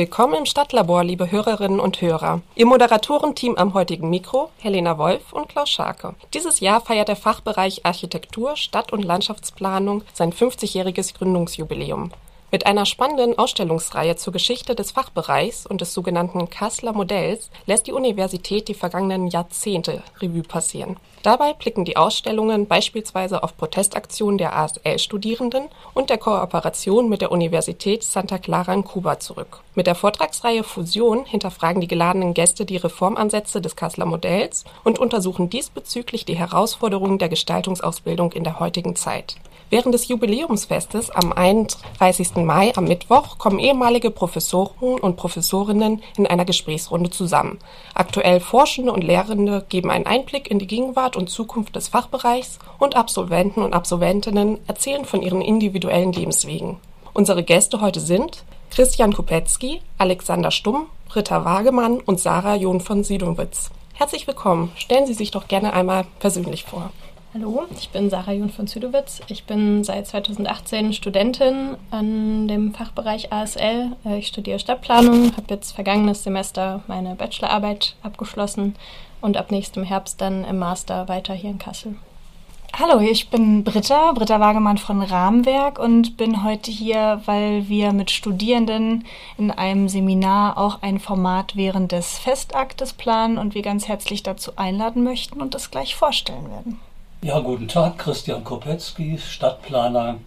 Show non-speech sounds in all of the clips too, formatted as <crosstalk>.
Willkommen im Stadtlabor, liebe Hörerinnen und Hörer. Ihr Moderatorenteam am heutigen Mikro, Helena Wolf und Klaus Scharke. Dieses Jahr feiert der Fachbereich Architektur, Stadt- und Landschaftsplanung sein 50-jähriges Gründungsjubiläum. Mit einer spannenden Ausstellungsreihe zur Geschichte des Fachbereichs und des sogenannten Kasseler Modells lässt die Universität die vergangenen Jahrzehnte Revue passieren. Dabei blicken die Ausstellungen beispielsweise auf Protestaktionen der ASL-Studierenden und der Kooperation mit der Universität Santa Clara in Kuba zurück. Mit der Vortragsreihe Fusion hinterfragen die geladenen Gäste die Reformansätze des Kasseler Modells und untersuchen diesbezüglich die Herausforderungen der Gestaltungsausbildung in der heutigen Zeit. Während des Jubiläumsfestes am 31. Mai am Mittwoch kommen ehemalige Professoren und Professorinnen in einer Gesprächsrunde zusammen. Aktuell Forschende und Lehrende geben einen Einblick in die Gegenwart und Zukunft des Fachbereichs und Absolventen und Absolventinnen erzählen von ihren individuellen Lebenswegen. Unsere Gäste heute sind Christian Kopetzky, Alexander Stumm, Britta Wagemann und Sarah John von Sidowitz. Herzlich willkommen. Stellen Sie sich doch gerne einmal persönlich vor. Hallo, ich bin Sarah Jun von Südowitz. Ich bin seit 2018 Studentin an dem Fachbereich ASL. Äh, ich studiere Stadtplanung, habe jetzt vergangenes Semester meine Bachelorarbeit abgeschlossen und ab nächstem Herbst dann im Master weiter hier in Kassel. Hallo, ich bin Britta, Britta Wagemann von Rahmenwerk und bin heute hier, weil wir mit Studierenden in einem Seminar auch ein Format während des Festaktes planen und wir ganz herzlich dazu einladen möchten und das gleich vorstellen werden. Ja, guten Tag, Christian Kopetzky, Stadtplaner,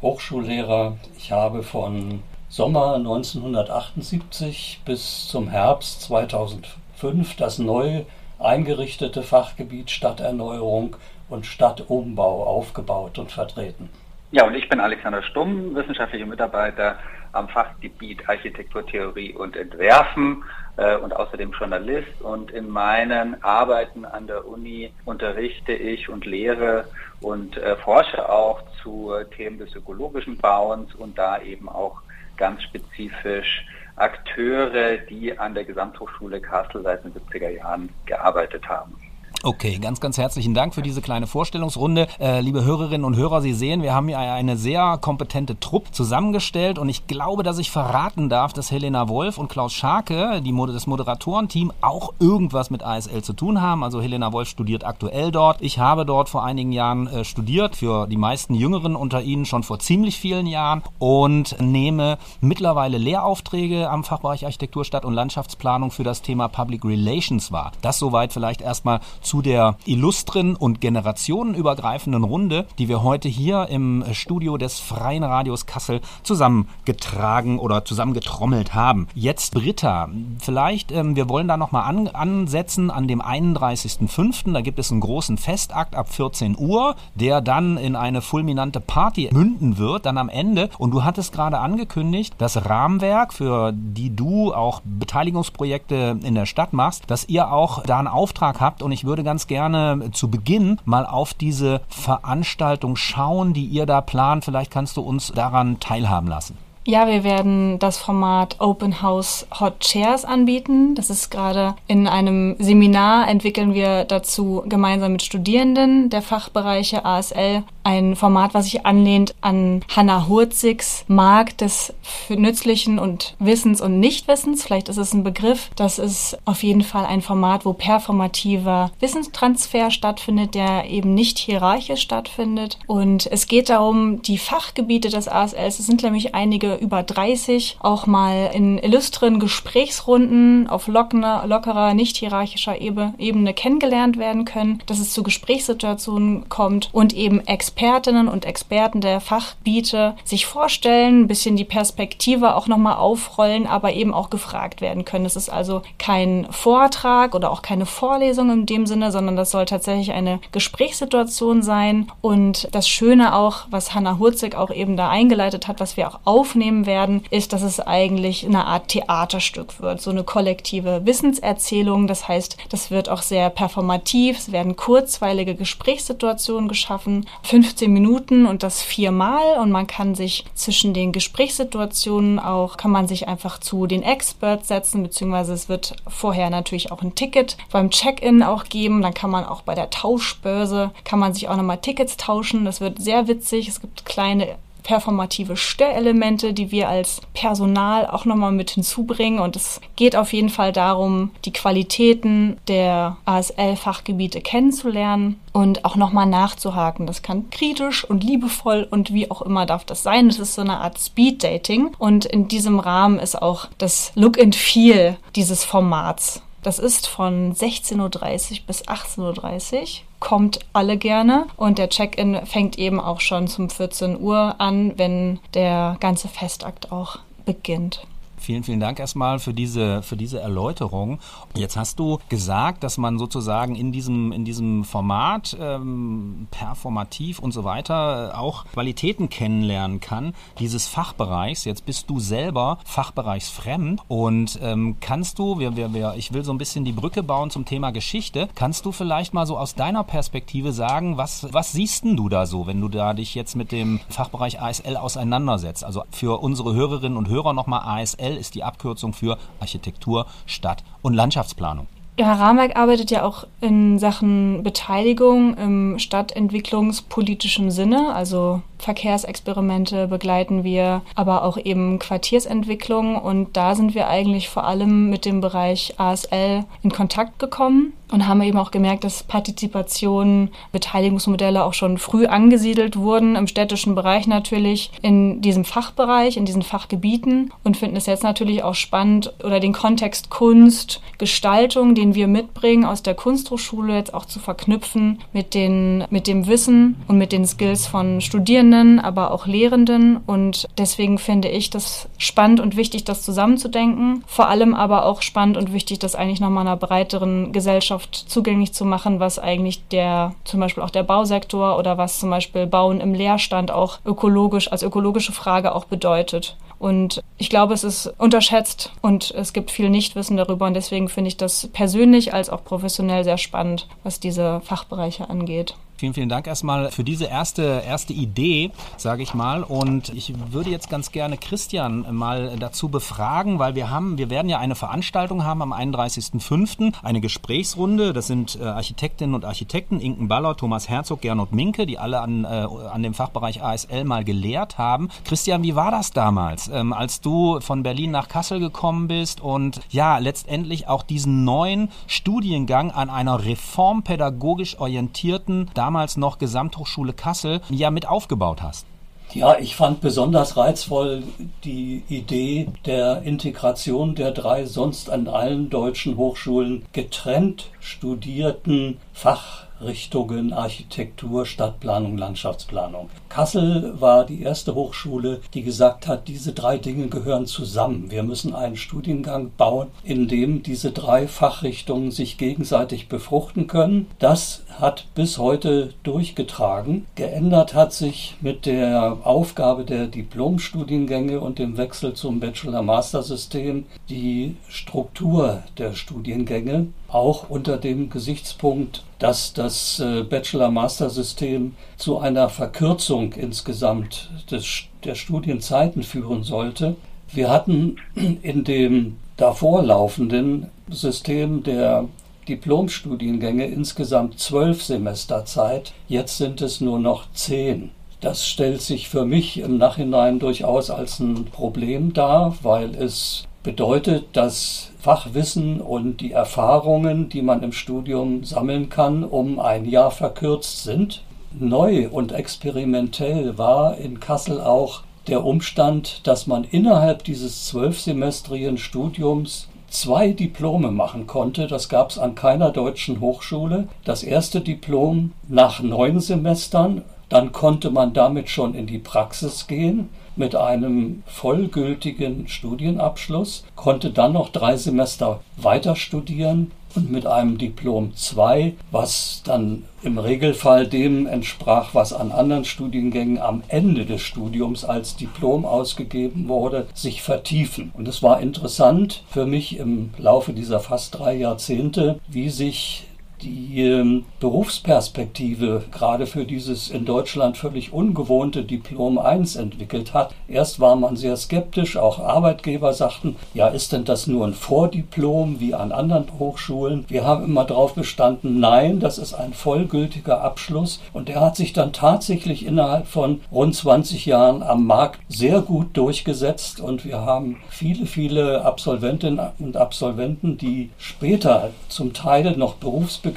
Hochschullehrer. Ich habe von Sommer 1978 bis zum Herbst 2005 das neu eingerichtete Fachgebiet Stadterneuerung und Stadtumbau aufgebaut und vertreten. Ja, und ich bin Alexander Stumm, wissenschaftlicher Mitarbeiter am Fachgebiet Architekturtheorie und Entwerfen äh, und außerdem Journalist. Und in meinen Arbeiten an der Uni unterrichte ich und lehre und äh, forsche auch zu Themen des ökologischen Bauens und da eben auch ganz spezifisch Akteure, die an der Gesamthochschule Kassel seit den 70er Jahren gearbeitet haben. Okay, ganz, ganz herzlichen Dank für diese kleine Vorstellungsrunde. Äh, liebe Hörerinnen und Hörer, Sie sehen, wir haben hier eine sehr kompetente Truppe zusammengestellt und ich glaube, dass ich verraten darf, dass Helena Wolf und Klaus Scharke, die, das Moderatorenteam, auch irgendwas mit ASL zu tun haben. Also Helena Wolf studiert aktuell dort. Ich habe dort vor einigen Jahren äh, studiert, für die meisten Jüngeren unter Ihnen schon vor ziemlich vielen Jahren und nehme mittlerweile Lehraufträge am Fachbereich Architektur, Stadt- und Landschaftsplanung für das Thema Public Relations wahr. Das soweit vielleicht erstmal zu zu der illustren und generationenübergreifenden Runde, die wir heute hier im Studio des Freien Radios Kassel zusammengetragen oder zusammengetrommelt haben. Jetzt Britta, vielleicht, ähm, wir wollen da nochmal an, ansetzen an dem 31.05. Da gibt es einen großen Festakt ab 14 Uhr, der dann in eine fulminante Party münden wird, dann am Ende. Und du hattest gerade angekündigt, das Rahmenwerk, für die du auch Beteiligungsprojekte in der Stadt machst, dass ihr auch da einen Auftrag habt und ich würde würde ganz gerne zu Beginn mal auf diese Veranstaltung schauen, die ihr da plant. Vielleicht kannst du uns daran teilhaben lassen. Ja, wir werden das Format Open House Hot Chairs anbieten. Das ist gerade in einem Seminar entwickeln wir dazu gemeinsam mit Studierenden der Fachbereiche ASL ein Format, was sich anlehnt an Hannah Hurzigs Markt des nützlichen und Wissens und Nichtwissens. Vielleicht ist es ein Begriff. Das ist auf jeden Fall ein Format, wo performativer Wissenstransfer stattfindet, der eben nicht hierarchisch stattfindet. Und es geht darum, die Fachgebiete des ASLs, es sind nämlich einige über 30, auch mal in illustren Gesprächsrunden auf lockerer, lockerer nicht hierarchischer Ebene kennengelernt werden können, dass es zu Gesprächssituationen kommt und eben Expertinnen und Experten der Fachgebiete sich vorstellen, ein bisschen die Perspektive auch nochmal aufrollen, aber eben auch gefragt werden können. Es ist also kein Vortrag oder auch keine Vorlesung in dem Sinne, sondern das soll tatsächlich eine Gesprächssituation sein. Und das Schöne auch, was Hanna Hurzig auch eben da eingeleitet hat, was wir auch aufnehmen werden, ist, dass es eigentlich eine Art Theaterstück wird, so eine kollektive Wissenserzählung. Das heißt, das wird auch sehr performativ, es werden kurzweilige Gesprächssituationen geschaffen. 15 Minuten und das viermal. Und man kann sich zwischen den Gesprächssituationen auch, kann man sich einfach zu den Experts setzen, beziehungsweise es wird vorher natürlich auch ein Ticket beim Check-in auch geben, dann kann man auch bei der Tauschbörse, kann man sich auch nochmal Tickets tauschen, das wird sehr witzig, es gibt kleine performative Störelemente, die wir als Personal auch nochmal mit hinzubringen. Und es geht auf jeden Fall darum, die Qualitäten der ASL-Fachgebiete kennenzulernen und auch nochmal nachzuhaken. Das kann kritisch und liebevoll und wie auch immer darf das sein. Das ist so eine Art Speed-Dating. Und in diesem Rahmen ist auch das Look and Feel dieses Formats. Das ist von 16.30 Uhr bis 18.30 Uhr kommt alle gerne und der Check-in fängt eben auch schon zum 14 Uhr an, wenn der ganze Festakt auch beginnt. Vielen, vielen Dank erstmal für diese, für diese Erläuterung. Jetzt hast du gesagt, dass man sozusagen in diesem, in diesem Format ähm, performativ und so weiter auch Qualitäten kennenlernen kann, dieses Fachbereichs. Jetzt bist du selber fachbereichsfremd und ähm, kannst du, wir, wir, wir, ich will so ein bisschen die Brücke bauen zum Thema Geschichte, kannst du vielleicht mal so aus deiner Perspektive sagen, was, was siehst denn du da so, wenn du da dich jetzt mit dem Fachbereich ASL auseinandersetzt? Also für unsere Hörerinnen und Hörer nochmal ASL ASL ist die Abkürzung für Architektur, Stadt- und Landschaftsplanung. Ja, Ramek arbeitet ja auch in Sachen Beteiligung im stadtentwicklungspolitischen Sinne, also Verkehrsexperimente begleiten wir, aber auch eben Quartiersentwicklung. Und da sind wir eigentlich vor allem mit dem Bereich ASL in Kontakt gekommen und haben eben auch gemerkt, dass Partizipation, Beteiligungsmodelle auch schon früh angesiedelt wurden, im städtischen Bereich natürlich, in diesem Fachbereich, in diesen Fachgebieten und finden es jetzt natürlich auch spannend oder den Kontext Kunst, Gestaltung, den wir mitbringen aus der Kunsthochschule jetzt auch zu verknüpfen mit den, mit dem Wissen und mit den Skills von Studierenden Studierenden, aber auch Lehrenden. Und deswegen finde ich das spannend und wichtig, das zusammenzudenken. Vor allem aber auch spannend und wichtig, das eigentlich nochmal einer breiteren Gesellschaft zugänglich zu machen, was eigentlich der, zum Beispiel auch der Bausektor oder was zum Beispiel Bauen im Leerstand auch ökologisch, als ökologische Frage auch bedeutet. Und ich glaube, es ist unterschätzt und es gibt viel Nichtwissen darüber. Und deswegen finde ich das persönlich als auch professionell sehr spannend, was diese Fachbereiche angeht. Vielen, vielen Dank erstmal für diese erste, erste Idee, sage ich mal. Und ich würde jetzt ganz gerne Christian mal dazu befragen, weil wir haben, wir werden ja eine Veranstaltung haben am 31.05., eine Gesprächsrunde. Das sind äh, Architektinnen und Architekten, Inken Baller, Thomas Herzog, Gernot Minke, die alle an, äh, an dem Fachbereich ASL mal gelehrt haben. Christian, wie war das damals, ähm, als du von Berlin nach Kassel gekommen bist und ja, letztendlich auch diesen neuen Studiengang an einer reformpädagogisch orientierten, damals damals noch Gesamthochschule Kassel, ja mit aufgebaut hast. Ja, ich fand besonders reizvoll die Idee der Integration der drei sonst an allen deutschen Hochschulen getrennt studierten Fach Richtungen Architektur, Stadtplanung, Landschaftsplanung. Kassel war die erste Hochschule, die gesagt hat, diese drei Dinge gehören zusammen. Wir müssen einen Studiengang bauen, in dem diese drei Fachrichtungen sich gegenseitig befruchten können. Das hat bis heute durchgetragen. Geändert hat sich mit der Aufgabe der Diplomstudiengänge und dem Wechsel zum Bachelor-Master-System die Struktur der Studiengänge auch unter dem Gesichtspunkt, dass das äh, Bachelor-Master-System zu einer Verkürzung insgesamt des, der Studienzeiten führen sollte. Wir hatten <clears throat> in dem davor laufenden System der Diplomstudiengänge insgesamt zwölf Semester Zeit. Jetzt sind es nur noch zehn. Das stellt sich für mich im Nachhinein durchaus als ein Problem dar, weil es bedeutet, dass Fachwissen und die Erfahrungen, die man im Studium sammeln kann, um ein Jahr verkürzt sind. Neu und experimentell war in Kassel auch der Umstand, dass man innerhalb dieses zwölfsemestrigen Studiums zwei Diplome machen konnte. Das gab es an keiner deutschen Hochschule. Das erste Diplom nach neun Semestern. Dann konnte man damit schon in die Praxis gehen mit einem vollgültigen Studienabschluss, konnte dann noch drei Semester weiter studieren und mit einem Diplom 2, was dann im Regelfall dem entsprach, was an anderen Studiengängen am Ende des Studiums als Diplom ausgegeben wurde, sich vertiefen. Und es war interessant für mich im Laufe dieser fast drei Jahrzehnte, wie sich die ähm, Berufsperspektive gerade für dieses in Deutschland völlig ungewohnte Diplom 1 entwickelt hat. Erst war man sehr skeptisch, auch Arbeitgeber sagten, ja, ist denn das nur ein Vordiplom wie an anderen Hochschulen? Wir haben immer darauf bestanden, nein, das ist ein vollgültiger Abschluss und der hat sich dann tatsächlich innerhalb von rund 20 Jahren am Markt sehr gut durchgesetzt und wir haben viele, viele Absolventinnen und Absolventen, die später zum Teil noch berufsbegleitend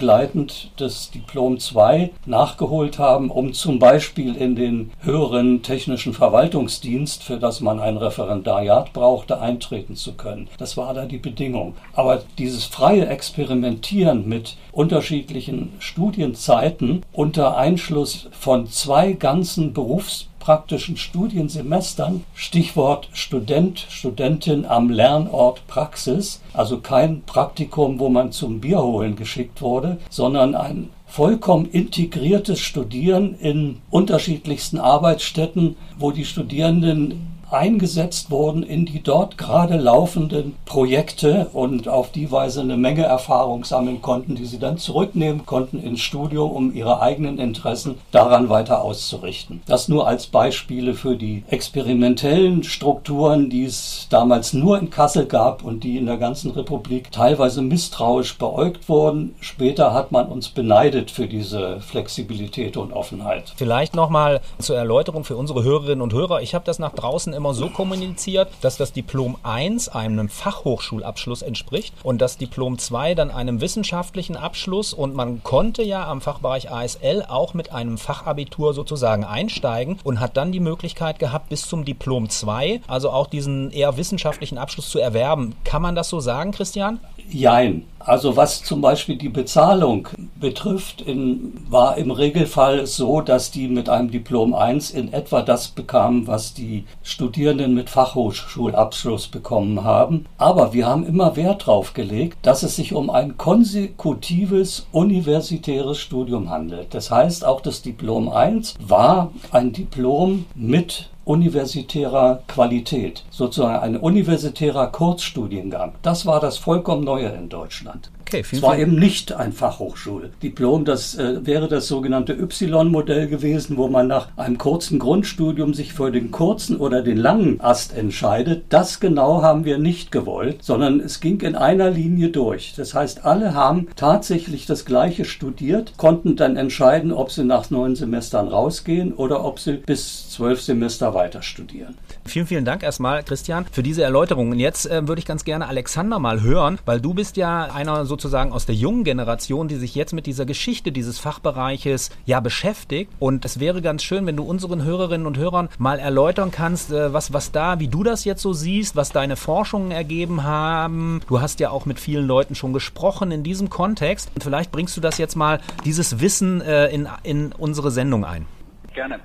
das Diplom 2 nachgeholt haben, um zum Beispiel in den höheren technischen Verwaltungsdienst, für das man ein Referendariat brauchte, eintreten zu können. Das war da die Bedingung. Aber dieses freie Experimentieren mit unterschiedlichen Studienzeiten unter Einschluss von zwei ganzen Berufs praktischen Studiensemestern, Stichwort Student, Studentin am Lernort Praxis, also kein Praktikum, wo man zum Bier holen geschickt wurde, sondern ein vollkommen integriertes Studieren in unterschiedlichsten Arbeitsstätten, wo die Studierenden eingesetzt wurden in die dort gerade laufenden Projekte und auf die Weise eine Menge Erfahrung sammeln konnten, die sie dann zurücknehmen konnten ins Studium, um ihre eigenen Interessen daran weiter auszurichten. Das nur als Beispiele für die experimentellen Strukturen, die es damals nur in Kassel gab und die in der ganzen Republik teilweise misstrauisch beäugt wurden. Später hat man uns beneidet für diese Flexibilität und Offenheit. Vielleicht nochmal zur Erläuterung für unsere Hörerinnen und Hörer. Ich habe das nach draußen immer so kommuniziert, dass das Diplom 1 einem Fachhochschulabschluss entspricht und das Diplom 2 dann einem wissenschaftlichen Abschluss und man konnte ja am Fachbereich ASL auch mit einem Fachabitur sozusagen einsteigen und hat dann die Möglichkeit gehabt, bis zum Diplom 2, also auch diesen eher wissenschaftlichen Abschluss zu erwerben. Kann man das so sagen, Christian? Jein. Also was zum Beispiel die Bezahlung betrifft, in, war im Regelfall so, dass die mit einem Diplom 1 in etwa das bekamen, was die Studierenden mit Fachhochschulabschluss bekommen haben. Aber wir haben immer Wert darauf gelegt, dass es sich um ein konsekutives universitäres Studium handelt. Das heißt, auch das Diplom 1 war ein Diplom mit universitärer Qualität, sozusagen ein universitärer Kurzstudiengang. Das war das vollkommen Neue in Deutschland. Okay, es war eben nicht ein Fachhochschuldiplom, das äh, wäre das sogenannte Y-Modell gewesen, wo man nach einem kurzen Grundstudium sich für den kurzen oder den langen Ast entscheidet. Das genau haben wir nicht gewollt, sondern es ging in einer Linie durch. Das heißt, alle haben tatsächlich das Gleiche studiert, konnten dann entscheiden, ob sie nach neun Semestern rausgehen oder ob sie bis zwölf Semester weiter studieren. Vielen, vielen Dank erstmal, Christian, für diese Erläuterung. Und jetzt äh, würde ich ganz gerne Alexander mal hören, weil du bist ja einer sozusagen aus der jungen Generation, die sich jetzt mit dieser Geschichte dieses Fachbereiches ja beschäftigt. Und es wäre ganz schön, wenn du unseren Hörerinnen und Hörern mal erläutern kannst, äh, was, was da, wie du das jetzt so siehst, was deine Forschungen ergeben haben. Du hast ja auch mit vielen Leuten schon gesprochen in diesem Kontext. Und vielleicht bringst du das jetzt mal, dieses Wissen äh, in, in unsere Sendung ein. Gerne.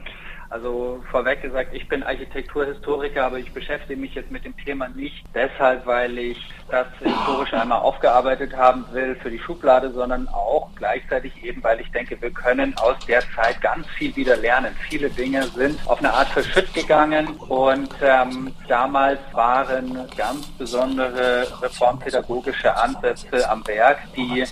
Also vorweg gesagt, ich bin Architekturhistoriker, aber ich beschäftige mich jetzt mit dem Thema nicht deshalb, weil ich das historisch einmal aufgearbeitet haben will für die Schublade, sondern auch gleichzeitig eben, weil ich denke, wir können aus der Zeit ganz viel wieder lernen. Viele Dinge sind auf eine Art verschütt gegangen und ähm, damals waren ganz besondere reformpädagogische Ansätze am Werk, die,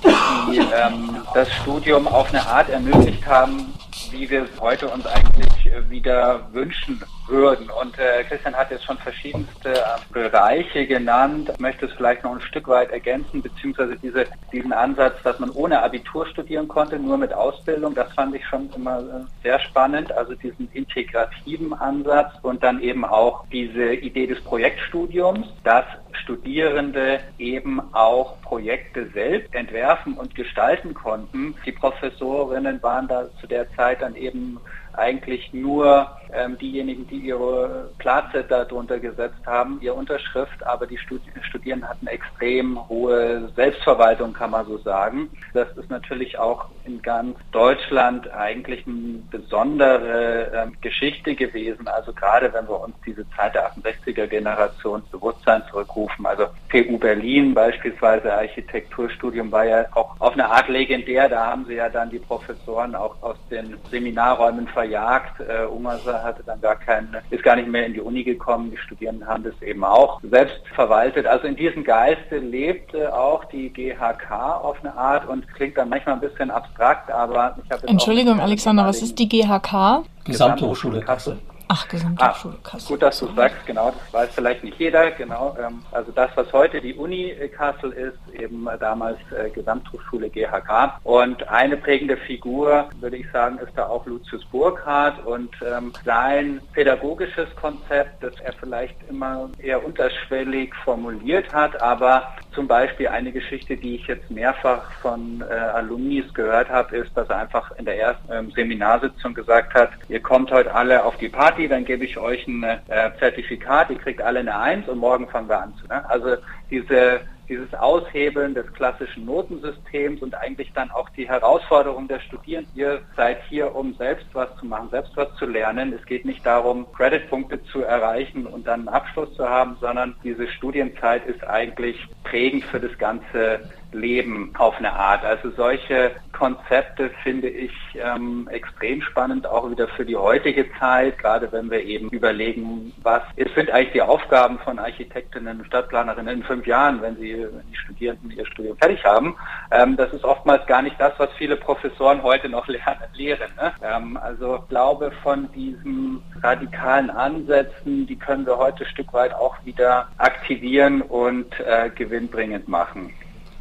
die ähm, das Studium auf eine Art ermöglicht haben, wie wir es heute uns eigentlich äh, wieder wünschen würden. Und äh, Christian hat jetzt schon verschiedenste äh, Bereiche genannt. Ich möchte es vielleicht noch ein Stück weit ergänzen, beziehungsweise diese, diesen Ansatz, dass man ohne Abitur studieren konnte, nur mit Ausbildung. Das fand ich schon immer äh, sehr spannend. Also diesen integrativen Ansatz und dann eben auch diese Idee des Projektstudiums, dass Studierende eben auch Projekte selbst entwerfen und gestalten konnten. Die Professorinnen waren da zu der Zeit dann eben eigentlich nur ähm, diejenigen, die ihre Platze darunter gesetzt haben, ihre Unterschrift, aber die Studierenden hatten extrem hohe Selbstverwaltung, kann man so sagen. Das ist natürlich auch in ganz Deutschland eigentlich eine besondere äh, Geschichte gewesen. Also gerade wenn wir uns diese Zeit der 68er Generation Bewusstsein zurückrufen. Also TU Berlin beispielsweise Architekturstudium war ja auch auf eine Art legendär. Da haben sie ja dann die Professoren auch aus den Seminarräumen verjagt. Äh, Ungerser hatte dann gar keinen, ist gar nicht mehr in die Uni gekommen. Die Studierenden haben das eben auch selbst verwaltet. Also in diesem Geiste lebte auch die GHK auf eine Art und klingt dann manchmal ein bisschen abstrakt, aber ich habe Entschuldigung, Alexander, was ist die GHK? Gesamthochschule Kassel. Ach, Gesamthochschule ah, Kassel. Gut, dass du sagst, genau, das weiß vielleicht nicht jeder, genau. Ähm, also das, was heute die Uni Kassel ist, eben damals äh, Gesamthochschule GHK. Und eine prägende Figur, würde ich sagen, ist da auch Lucius Burkhardt und ähm, sein pädagogisches Konzept, das er vielleicht immer eher unterschwellig formuliert hat, aber zum Beispiel eine Geschichte, die ich jetzt mehrfach von äh, Alumnis gehört habe, ist, dass er einfach in der ersten ähm, Seminarsitzung gesagt hat, ihr kommt heute alle auf die Party, dann gebe ich euch ein äh, Zertifikat, ihr kriegt alle eine Eins und morgen fangen wir an. Ne? Also diese dieses Aushebeln des klassischen Notensystems und eigentlich dann auch die Herausforderung der Studierenden. Ihr seid hier, um selbst was zu machen, selbst was zu lernen. Es geht nicht darum, Creditpunkte zu erreichen und dann einen Abschluss zu haben, sondern diese Studienzeit ist eigentlich prägend für das ganze leben auf eine Art. Also solche Konzepte finde ich ähm, extrem spannend, auch wieder für die heutige Zeit, gerade wenn wir eben überlegen, was sind eigentlich die Aufgaben von Architektinnen und Stadtplanerinnen in fünf Jahren, wenn sie wenn die Studierenden ihr Studium fertig haben. Ähm, das ist oftmals gar nicht das, was viele Professoren heute noch <laughs> lernen. lehren ne? ähm, also ich glaube, von diesen radikalen Ansätzen, die können wir heute ein Stück weit auch wieder aktivieren und äh, gewinnbringend machen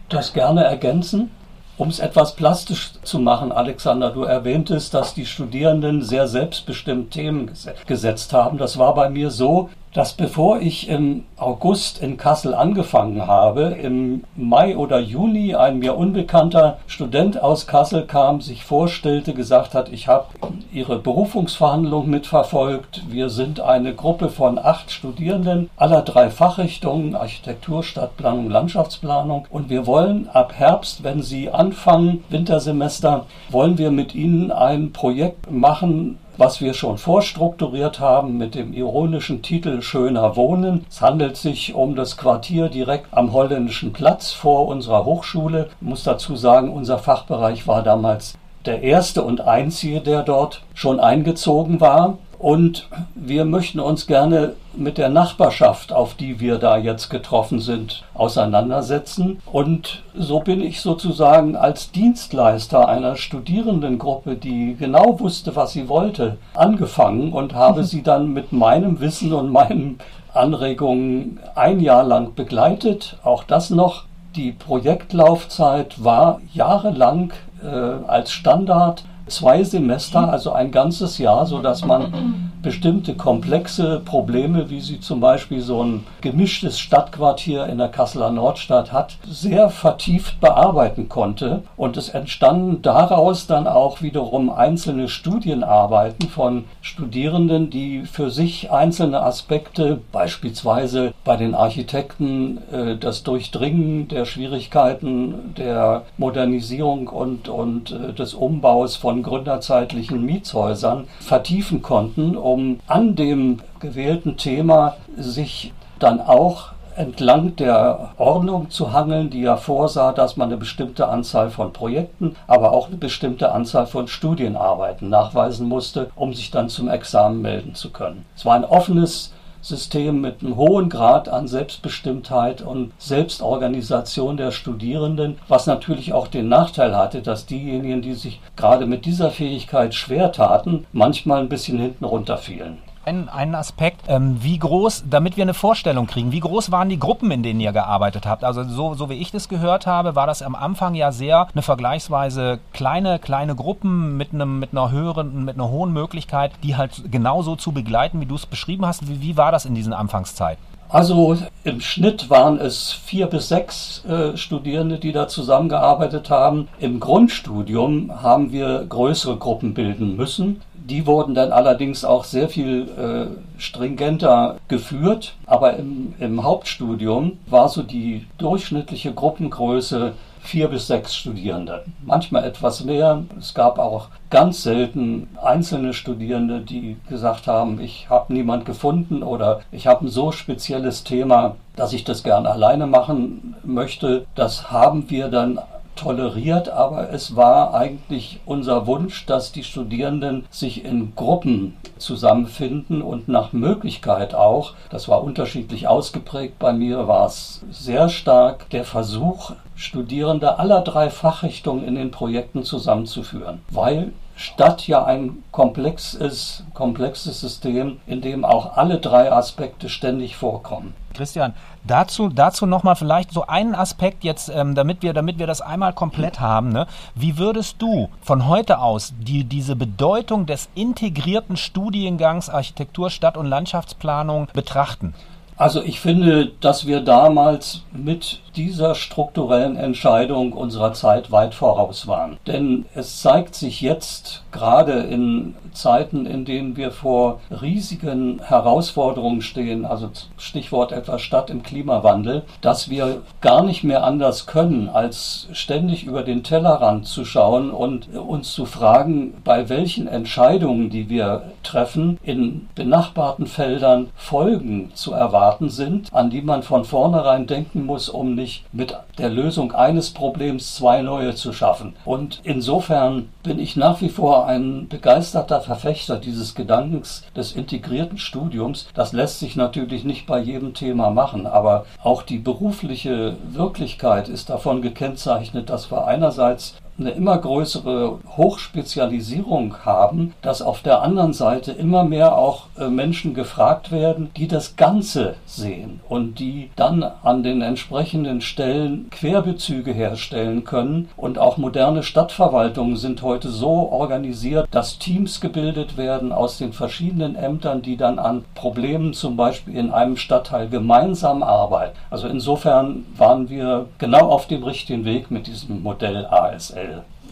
das gerne ergänzen? Um es etwas plastisch zu machen, Alexander, du erwähntest, dass die Studierenden sehr selbstbestimmt Themen gesetzt haben. Das war bei mir so, dass bevor ich im August in Kassel angefangen habe, im Mai oder Juni ein mir unbekannter Student aus Kassel kam, sich vorstellte, gesagt hat, ich habe Ihre Berufungsverhandlung mitverfolgt. Wir sind eine Gruppe von acht Studierenden aller drei Fachrichtungen, Architektur, Stadtplanung, Landschaftsplanung. Und wir wollen ab Herbst, wenn Sie anfangen, Wintersemester, wollen wir mit Ihnen ein Projekt machen, was wir schon vorstrukturiert haben mit dem ironischen Titel Schöner Wohnen. Es handelt sich um das Quartier direkt am Holländischen Platz vor unserer Hochschule. Ich muss dazu sagen, unser Fachbereich war damals der erste und einzige, der dort schon eingezogen war. Und wir möchten uns gerne mit der Nachbarschaft, auf die wir da jetzt getroffen sind, auseinandersetzen. Und so bin ich sozusagen als Dienstleister einer Studierendengruppe, die genau wusste, was sie wollte, angefangen und habe <laughs> sie dann mit meinem Wissen und meinen Anregungen ein Jahr lang begleitet. Auch das noch. Die Projektlaufzeit war jahrelang äh, als Standard zwei Semester, also ein ganzes Jahr, sodass man bestimmte komplexe Probleme, wie sie zum Beispiel so ein gemischtes Stadtquartier in der Kasseler Nordstadt hat, sehr vertieft bearbeiten konnte. Und es entstanden daraus dann auch wiederum einzelne Studienarbeiten von Studierenden, die für sich einzelne Aspekte, beispielsweise bei den Architekten äh, das Durchdringen der Schwierigkeiten der Modernisierung und, und äh, des Umbaus von gründerzeitlichen Mietshäusern vertiefen konnten, um an dem gewählten Thema sich dann auch entlang der Ordnung zu hangeln, die ja vorsah, dass man eine bestimmte Anzahl von Projekten, aber auch eine bestimmte Anzahl von Studienarbeiten nachweisen musste, um sich dann zum Examen melden zu können. Es war ein offenes System mit einem hohen Grad an Selbstbestimmtheit und Selbstorganisation der Studierenden, was natürlich auch den Nachteil hatte, dass diejenigen, die sich gerade mit dieser Fähigkeit schwer taten, manchmal ein bisschen hinten runterfielen einen, einen Aspekt. Ähm, wie groß, damit wir eine Vorstellung kriegen, wie groß waren die Gruppen, in denen ihr gearbeitet habt? Also so, so wie ich das gehört habe, war das am Anfang ja sehr eine vergleichsweise kleine, kleine Gruppen mit einem, mit einer höheren, mit einer hohen Möglichkeit, die halt genauso zu begleiten, wie du es beschrieben hast. Wie, wie war das in diesen Anfangszeiten? Also im Schnitt waren es vier bis sechs äh, Studierende, die da zusammengearbeitet haben. Im Grundstudium haben wir größere Gruppen bilden müssen. Die wurden dann allerdings auch sehr viel äh, stringenter geführt. Aber im, im Hauptstudium war so die durchschnittliche Gruppengröße vier bis sechs Studierende. Manchmal etwas mehr. Es gab auch ganz selten einzelne Studierende, die gesagt haben, ich habe niemand gefunden oder ich habe ein so spezielles Thema, dass ich das gerne alleine machen möchte. Das haben wir dann toleriert, aber es war eigentlich unser Wunsch, dass die Studierenden sich in Gruppen zusammenfinden und nach Möglichkeit auch, das war unterschiedlich ausgeprägt, bei mir war es sehr stark der Versuch, Studierende aller drei Fachrichtungen in den Projekten zusammenzuführen, weil Stadt ja ein komplexes, komplexes System, in dem auch alle drei Aspekte ständig vorkommen. Christian, dazu, dazu nochmal vielleicht so einen Aspekt jetzt, ähm, damit, wir, damit wir das einmal komplett haben. Ne? Wie würdest du von heute aus die, diese Bedeutung des integrierten Studiengangs Architektur, Stadt- und Landschaftsplanung betrachten? Also ich finde, dass wir damals mit dieser strukturellen Entscheidung unserer Zeit weit voraus waren. Denn es zeigt sich jetzt, gerade in Zeiten, in denen wir vor riesigen Herausforderungen stehen, also Stichwort etwa Stadt im Klimawandel, dass wir gar nicht mehr anders können, als ständig über den Tellerrand zu schauen und uns zu fragen, bei welchen Entscheidungen, die wir treffen, in benachbarten Feldern Folgen zu erwarten sind, an die man von vornherein denken muss, um nicht möglich, mit der Lösung eines Problems zwei neue zu schaffen. Und insofern bin ich nach wie vor ein begeisterter Verfechter dieses Gedankens des integrierten Studiums. Das lässt sich natürlich nicht bei jedem Thema machen, aber auch die berufliche Wirklichkeit ist davon gekennzeichnet, dass wir einerseits eine immer größere Hochspezialisierung haben, dass auf der anderen Seite immer mehr auch äh, Menschen gefragt werden, die das Ganze sehen und die dann an den entsprechenden Stellen Querbezüge herstellen können. Und auch moderne Stadtverwaltungen sind heute so organisiert, dass Teams gebildet werden aus den verschiedenen Ämtern, die dann an Problemen zum Beispiel in einem Stadtteil gemeinsam arbeiten. Also insofern waren wir genau auf dem richtigen Weg mit diesem Modell ASL.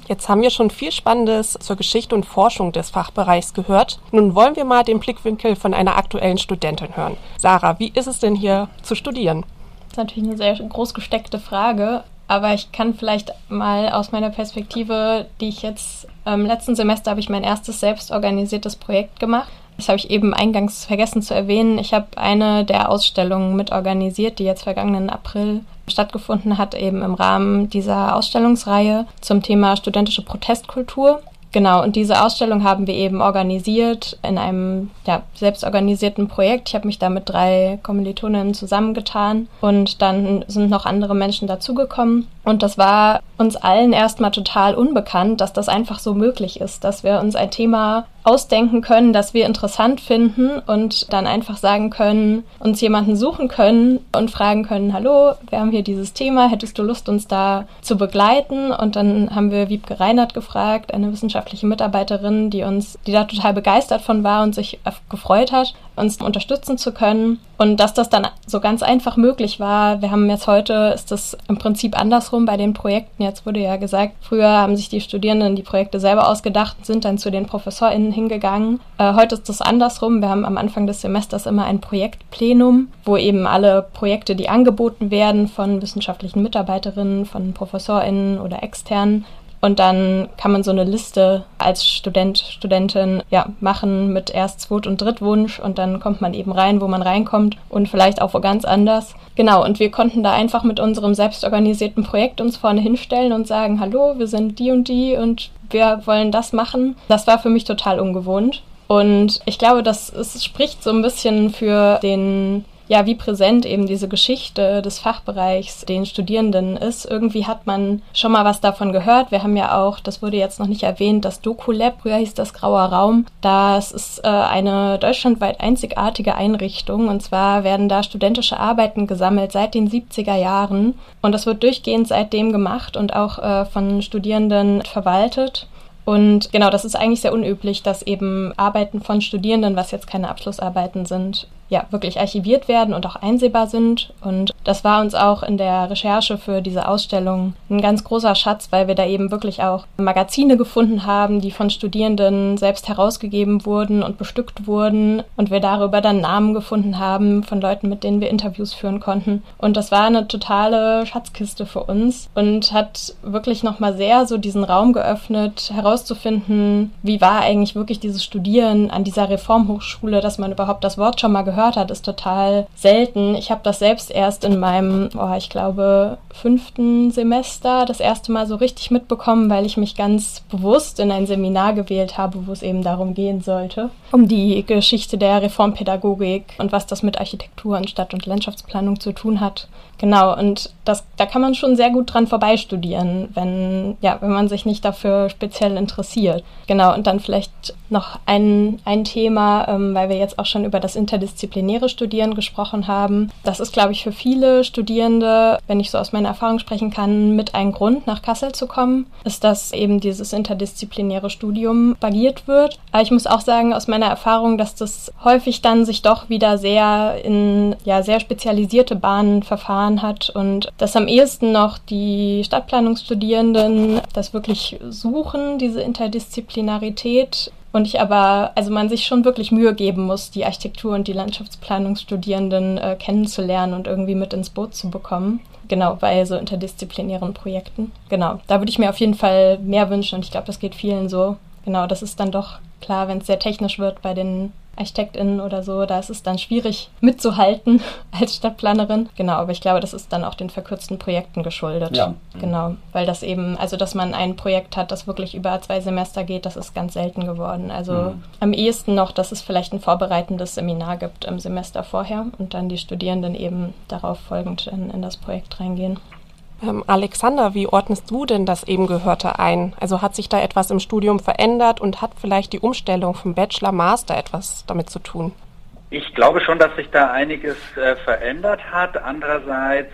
Jetzt haben wir schon viel Spannendes zur Geschichte und Forschung des Fachbereichs gehört. Nun wollen wir mal den Blickwinkel von einer aktuellen Studentin hören. Sarah, wie ist es denn hier zu studieren? Das ist natürlich eine sehr groß gesteckte Frage, aber ich kann vielleicht mal aus meiner Perspektive, die ich jetzt im ähm, letzten Semester habe ich mein erstes selbstorganisiertes Projekt gemacht. Das habe ich eben eingangs vergessen zu erwähnen. Ich habe eine der Ausstellungen mitorganisiert, die jetzt vergangenen April stattgefunden hat, eben im Rahmen dieser Ausstellungsreihe zum Thema studentische Protestkultur. Genau, und diese Ausstellung haben wir eben organisiert in einem ja, selbstorganisierten Projekt. Ich habe mich da mit drei Kommilitoninnen zusammengetan und dann sind noch andere Menschen dazugekommen. Und das war uns allen erstmal total unbekannt, dass das einfach so möglich ist, dass wir uns ein Thema ausdenken können, das wir interessant finden und dann einfach sagen können, uns jemanden suchen können und fragen können, hallo, wir haben hier dieses Thema, hättest du Lust, uns da zu begleiten? Und dann haben wir Wiebke Reinhardt gefragt, eine wissenschaftliche Mitarbeiterin, die uns, die da total begeistert von war und sich gefreut hat, uns unterstützen zu können. Und dass das dann so ganz einfach möglich war, wir haben jetzt heute, ist das im Prinzip andersrum bei den Projekten. Jetzt wurde ja gesagt, früher haben sich die Studierenden die Projekte selber ausgedacht sind dann zu den ProfessorInnen hingegangen. Äh, heute ist das andersrum. Wir haben am Anfang des Semesters immer ein Projektplenum, wo eben alle Projekte, die angeboten werden von wissenschaftlichen Mitarbeiterinnen, von ProfessorInnen oder externen, und dann kann man so eine Liste als Student, Studentin ja, machen mit Erst-, Zweit- und Drittwunsch und dann kommt man eben rein, wo man reinkommt und vielleicht auch wo ganz anders. Genau, und wir konnten da einfach mit unserem selbstorganisierten Projekt uns vorne hinstellen und sagen, hallo, wir sind die und die und wir wollen das machen. Das war für mich total ungewohnt. Und ich glaube, das es spricht so ein bisschen für den ja, wie präsent eben diese Geschichte des Fachbereichs den Studierenden ist. Irgendwie hat man schon mal was davon gehört. Wir haben ja auch, das wurde jetzt noch nicht erwähnt, das Doku-Lab, früher hieß das Grauer Raum. Das ist äh, eine deutschlandweit einzigartige Einrichtung und zwar werden da studentische Arbeiten gesammelt seit den 70er Jahren und das wird durchgehend seitdem gemacht und auch äh, von Studierenden verwaltet. Und genau, das ist eigentlich sehr unüblich, dass eben Arbeiten von Studierenden, was jetzt keine Abschlussarbeiten sind, ja wirklich archiviert werden und auch einsehbar sind. Und das war uns auch in der Recherche für diese Ausstellung ein ganz großer Schatz, weil wir da eben wirklich auch Magazine gefunden haben, die von Studierenden selbst herausgegeben wurden und bestückt wurden und wir darüber dann Namen gefunden haben von Leuten, mit denen wir Interviews führen konnten. Und das war eine totale Schatzkiste für uns und hat wirklich nochmal sehr so diesen Raum geöffnet, herauszufinden, wie war eigentlich wirklich dieses Studieren an dieser Reformhochschule, dass man überhaupt das Wort schon mal gehört hat, ist total selten. Ich habe das selbst erst in meinem, oh, ich glaube, fünften Semester das erste Mal so richtig mitbekommen, weil ich mich ganz bewusst in ein Seminar gewählt habe, wo es eben darum gehen sollte, um die Geschichte der Reformpädagogik und was das mit Architektur und Stadt- und Landschaftsplanung zu tun hat. Genau, und das, da kann man schon sehr gut dran vorbeistudieren, wenn, ja, wenn man sich nicht dafür speziell interessiert. Genau, und dann vielleicht noch ein, ein Thema, ähm, weil wir jetzt auch schon über das interdisziplinäre Studieren gesprochen haben. Das ist, glaube ich, für viele Studierende, wenn ich so aus meiner Erfahrung sprechen kann, mit ein Grund, nach Kassel zu kommen, ist, dass eben dieses interdisziplinäre Studium bagiert wird. Aber ich muss auch sagen, aus meiner Erfahrung, dass das häufig dann sich doch wieder sehr in ja, sehr spezialisierte Bahnen verfahren getan hat und dass am ehesten noch die Stadtplanungsstudierenden das wirklich suchen, diese Interdisziplinarität. Und ich aber, also man sich schon wirklich Mühe geben muss, die Architektur- und die Landschaftsplanungsstudierenden äh, kennenzulernen und irgendwie mit ins Boot zu bekommen. Genau, bei so interdisziplinären Projekten. Genau, da würde ich mir auf jeden Fall mehr wünschen und ich glaube, das geht vielen so. Genau, das ist dann doch klar, wenn es sehr technisch wird bei den ArchitektInnen oder so, da ist es dann schwierig mitzuhalten <laughs> als Stadtplanerin. Genau, aber ich glaube, das ist dann auch den verkürzten Projekten geschuldet. Ja. Genau, weil das eben, also dass man ein Projekt hat, das wirklich über zwei Semester geht, das ist ganz selten geworden. Also mhm. am ehesten noch, dass es vielleicht ein vorbereitendes Seminar gibt im Semester vorher und dann die Studierenden eben darauf folgend in, in das Projekt reingehen. Ähm, Alexander, wie ordnest du denn das eben Gehörte ein? Also hat sich da etwas im Studium verändert und hat vielleicht die Umstellung vom Bachelor Master etwas damit zu tun? Ich glaube schon, dass sich da einiges äh, verändert hat. Andererseits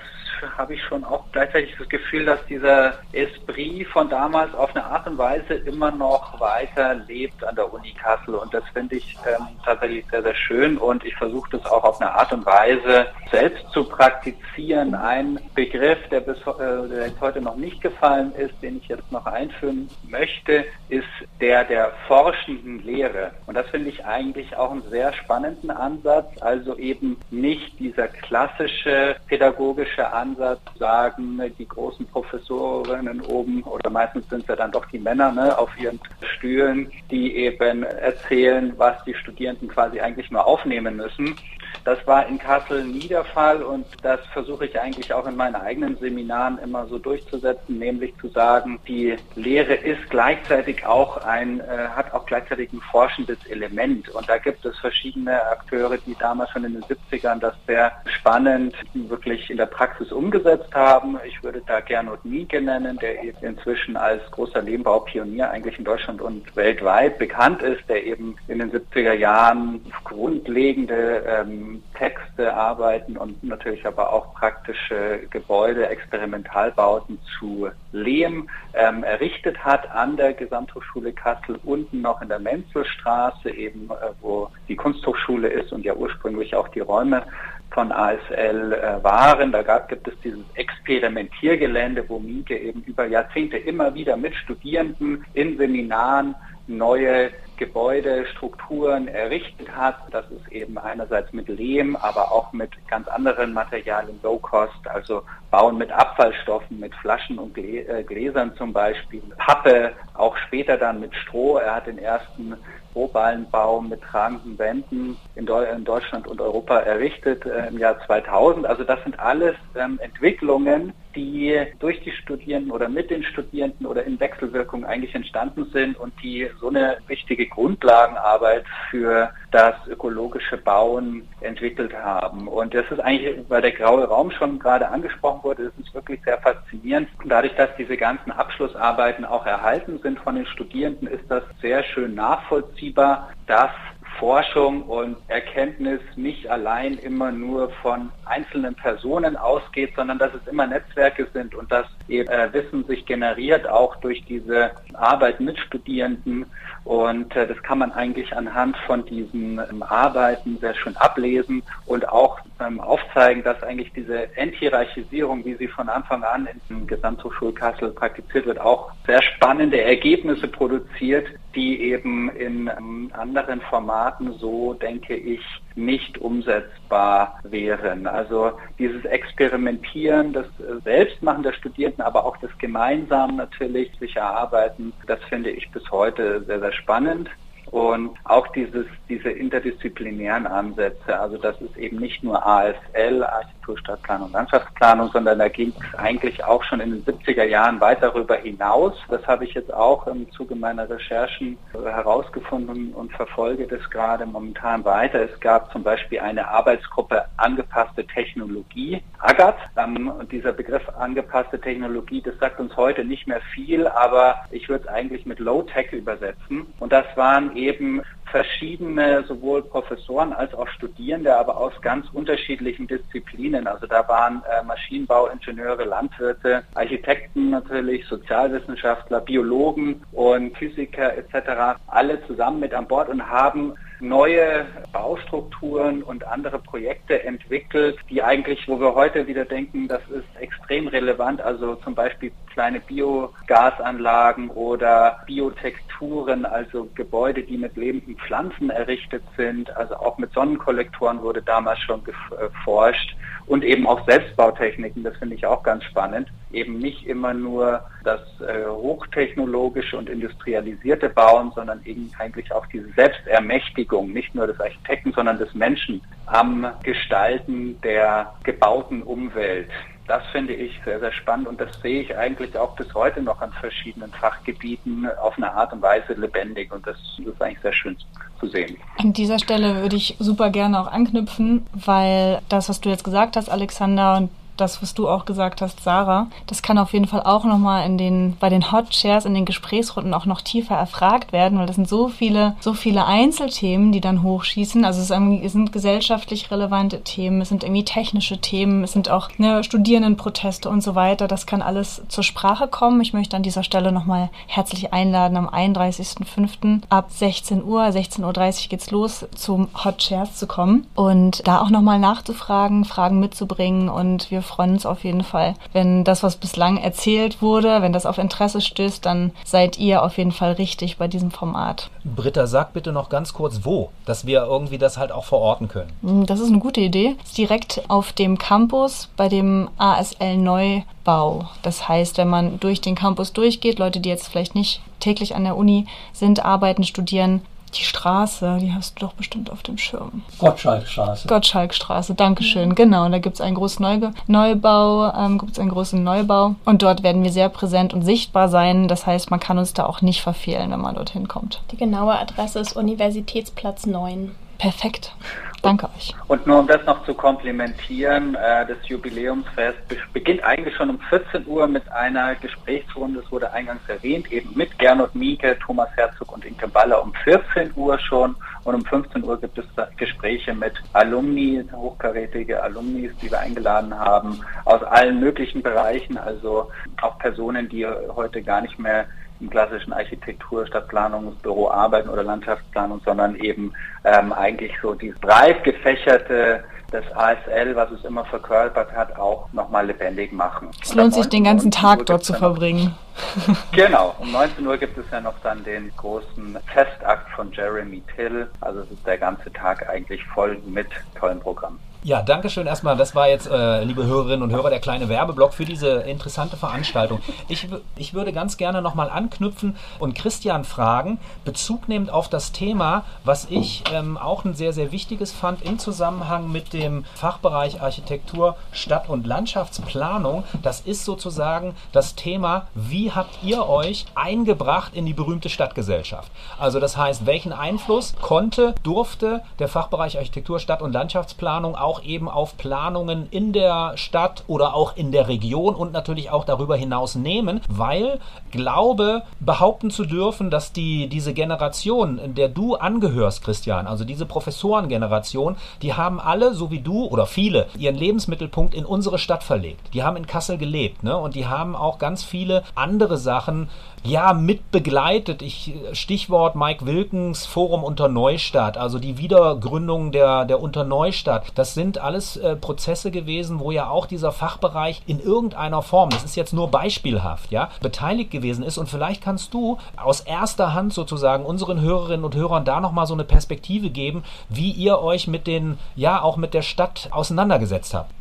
habe ich schon auch gleichzeitig das Gefühl, dass dieser Esprit von damals auf eine Art und Weise immer noch weiter lebt an der Uni Kassel. Und das finde ich ähm, tatsächlich sehr, sehr schön. Und ich versuche das auch auf eine Art und Weise selbst zu praktizieren. Ein Begriff, der bis äh, der jetzt heute noch nicht gefallen ist, den ich jetzt noch einführen möchte, ist der der forschenden Lehre. Und das finde ich eigentlich auch einen sehr spannenden Ansatz. Also eben nicht dieser klassische pädagogische Ansatz, Ansatz sagen, die großen Professorinnen oben, oder meistens sind es ja dann doch die Männer ne, auf ihren Stühlen, die eben erzählen, was die Studierenden quasi eigentlich nur aufnehmen müssen. Das war in Kassel nie der Fall und das versuche ich eigentlich auch in meinen eigenen Seminaren immer so durchzusetzen, nämlich zu sagen, die Lehre ist gleichzeitig auch ein, äh, hat auch gleichzeitig ein forschendes Element. Und da gibt es verschiedene Akteure, die damals schon in den 70ern das sehr spannend wirklich in der Praxis umgesetzt haben. Ich würde da Gernot Mieke nennen, der inzwischen als großer Lehmbaupionier eigentlich in Deutschland und weltweit bekannt ist, der eben in den 70er Jahren grundlegende ähm, Texte arbeiten und natürlich aber auch praktische Gebäude, Experimentalbauten zu Lehm ähm, errichtet hat an der Gesamthochschule Kassel, unten noch in der Menzelstraße, eben äh, wo die Kunsthochschule ist und ja ursprünglich auch die Räume von ASL äh, waren. Da gab, gibt es dieses Experimentiergelände, wo Mieke eben über Jahrzehnte immer wieder mit Studierenden in Seminaren neue Gebäude, Strukturen errichtet hat. Das ist eben einerseits mit Lehm, aber auch mit ganz anderen Materialien, Low Cost, also Bauen mit Abfallstoffen, mit Flaschen und äh, Gläsern zum Beispiel, Pappe, auch später dann mit Stroh. Er hat den ersten Rohballenbau mit tragenden Wänden in, Deutschland und Europa errichtet äh, im Jahr 2000. Also das sind alles ähm, Entwicklungen, die durch die Studierenden oder mit den Studierenden oder in Wechselwirkung eigentlich entstanden sind und die so eine wichtige Grundlagenarbeit für das ökologische Bauen entwickelt haben. Und das ist eigentlich, weil der graue Raum schon gerade angesprochen wurde, das ist wirklich sehr faszinierend. Dadurch, dass diese ganzen Abschlussarbeiten auch erhalten sind von den Studierenden, ist das sehr schön nachvollziehbar, dass Forschung und Erkenntnis nicht allein immer nur von einzelnen Personen ausgeht, sondern dass es immer Netzwerke sind und dass eben, äh, Wissen sich generiert, auch durch diese Arbeit mit Studierenden. Und äh, das kann man eigentlich anhand von diesen ähm, Arbeiten sehr schön ablesen und auch ähm, aufzeigen, dass eigentlich diese Enthierarchisierung, wie sie von Anfang an in Gesamthochschul Kassel praktiziert wird, auch sehr spannende Ergebnisse produziert, die eben in ähm, anderen Formaten so, denke ich, nicht umsetzbar wären. Also dieses Experimentieren, das Selbstmachen der Studierenden, aber auch das gemeinsam natürlich sich erarbeiten, das finde ich bis heute sehr, sehr spannend. Und auch dieses, diese interdisziplinären Ansätze, also das ist eben nicht nur ASL, Architektur, Stadtplanung, Landschaftsplanung, sondern da ging es eigentlich auch schon in den 70er Jahren weit darüber hinaus. Das habe ich jetzt auch im Zuge meiner Recherchen herausgefunden und verfolge das gerade momentan weiter. Es gab zum Beispiel eine Arbeitsgruppe angepasste Technologie, AGAT. Ähm, und dieser Begriff angepasste Technologie, das sagt uns heute nicht mehr viel, aber ich würde es eigentlich mit Low-Tech übersetzen. Und das waren eben verschiedene, sowohl Professoren als auch Studierende, aber aus ganz unterschiedlichen Disziplinen. Also da waren äh, Maschinenbauingenieure, Landwirte, Architekten natürlich, Sozialwissenschaftler, Biologen und Physiker etc. alle zusammen mit an Bord und haben neue Baustrukturen und andere Projekte entwickelt, die eigentlich, wo wir heute wieder denken, das ist extrem relevant, also zum Beispiel kleine Biogasanlagen oder Biotexturen, also Gebäude, die mit lebenden Pflanzen errichtet sind, also auch mit Sonnenkollektoren wurde damals schon geforscht und eben auch Selbstbautechniken, das finde ich auch ganz spannend. Eben nicht immer nur das äh, hochtechnologische und industrialisierte Bauen, sondern eben eigentlich auch diese Selbstermächtigung, nicht nur des Architekten, sondern des Menschen am Gestalten der gebauten Umwelt. Das finde ich sehr, sehr spannend und das sehe ich eigentlich auch bis heute noch an verschiedenen Fachgebieten auf eine Art und Weise lebendig und das ist eigentlich sehr schön zu sehen. An dieser Stelle würde ich super gerne auch anknüpfen, weil das, was du jetzt gesagt hast, Alexander, und das, was du auch gesagt hast, Sarah, das kann auf jeden Fall auch nochmal in den, bei den Hot Chairs, in den Gesprächsrunden auch noch tiefer erfragt werden, weil das sind so viele, so viele Einzelthemen, die dann hochschießen. Also es, sind gesellschaftlich relevante Themen, es sind irgendwie technische Themen, es sind auch ne, Studierendenproteste und so weiter. Das kann alles zur Sprache kommen. Ich möchte an dieser Stelle nochmal herzlich einladen, am 31.05. ab 16 Uhr, 16.30 Uhr geht's los, zum Hot Chairs zu kommen und da auch nochmal nachzufragen, Fragen mitzubringen und wir freuen uns auf jeden Fall. Wenn das, was bislang erzählt wurde, wenn das auf Interesse stößt, dann seid ihr auf jeden Fall richtig bei diesem Format. Britta, sag bitte noch ganz kurz, wo, dass wir irgendwie das halt auch verorten können. Hm, das ist eine gute Idee. Direkt auf dem Campus bei dem ASL Neubau. Das heißt, wenn man durch den Campus durchgeht, Leute, die jetzt vielleicht nicht täglich an der Uni sind, arbeiten, studieren, die Straße, die hast du doch bestimmt auf dem Schirm. Gottschalkstraße. Gottschalkstraße, Dankeschön. Genau, und da gibt es einen großen Neuge Neubau, ähm, gibt es einen großen Neubau. Und dort werden wir sehr präsent und sichtbar sein. Das heißt, man kann uns da auch nicht verfehlen, wenn man dorthin kommt. Die genaue Adresse ist Universitätsplatz 9. Perfekt. Danke euch. Und nur um das noch zu komplementieren, äh, das Jubiläumsfest beginnt eigentlich schon um 14 Uhr mit einer Gesprächsrunde, es wurde eingangs erwähnt, eben mit Gernot Mieke, Thomas Herzog und Inke Baller um 14 Uhr schon. Und um 15 Uhr gibt es Gespräche mit Alumni, hochkarätige Alumnis, die wir eingeladen haben, aus allen möglichen Bereichen, also auch Personen, die heute gar nicht mehr im klassischen Architektur, Stadtplanungsbüro arbeiten oder Landschaftsplanung, sondern eben ähm, eigentlich so dieses breit gefächerte das ASL, was es immer verkörpert hat, auch nochmal lebendig machen. Es lohnt sich, den ganzen Tag dort zu verbringen. <laughs> genau, um 19 Uhr gibt es ja noch dann den großen Festakt von Jeremy Till. Also es ist der ganze Tag eigentlich voll mit tollen Programmen. Ja, danke schön erstmal. Das war jetzt, äh, liebe Hörerinnen und Hörer, der kleine Werbeblock für diese interessante Veranstaltung. Ich, ich würde ganz gerne nochmal anknüpfen und Christian fragen, Bezug nehmend auf das Thema, was ich ähm, auch ein sehr, sehr wichtiges fand im Zusammenhang mit dem Fachbereich Architektur, Stadt- und Landschaftsplanung. Das ist sozusagen das Thema, wie habt ihr euch eingebracht in die berühmte Stadtgesellschaft? Also das heißt, welchen Einfluss konnte, durfte der Fachbereich Architektur, Stadt- und Landschaftsplanung auch auch eben auf Planungen in der Stadt oder auch in der Region und natürlich auch darüber hinaus nehmen, weil glaube behaupten zu dürfen, dass die diese Generation, der du angehörst, Christian, also diese Professorengeneration, die haben alle, so wie du oder viele, ihren Lebensmittelpunkt in unsere Stadt verlegt. Die haben in Kassel gelebt, ne? Und die haben auch ganz viele andere Sachen ja, mit begleitet. Ich, Stichwort Mike Wilkens Forum unter Neustadt, also die Wiedergründung der, der unter Neustadt. Das sind alles äh, Prozesse gewesen, wo ja auch dieser Fachbereich in irgendeiner Form, das ist jetzt nur beispielhaft, ja, beteiligt gewesen ist. Und vielleicht kannst du aus erster Hand sozusagen unseren Hörerinnen und Hörern da nochmal so eine Perspektive geben, wie ihr euch mit den, ja, auch mit der Stadt auseinandergesetzt habt.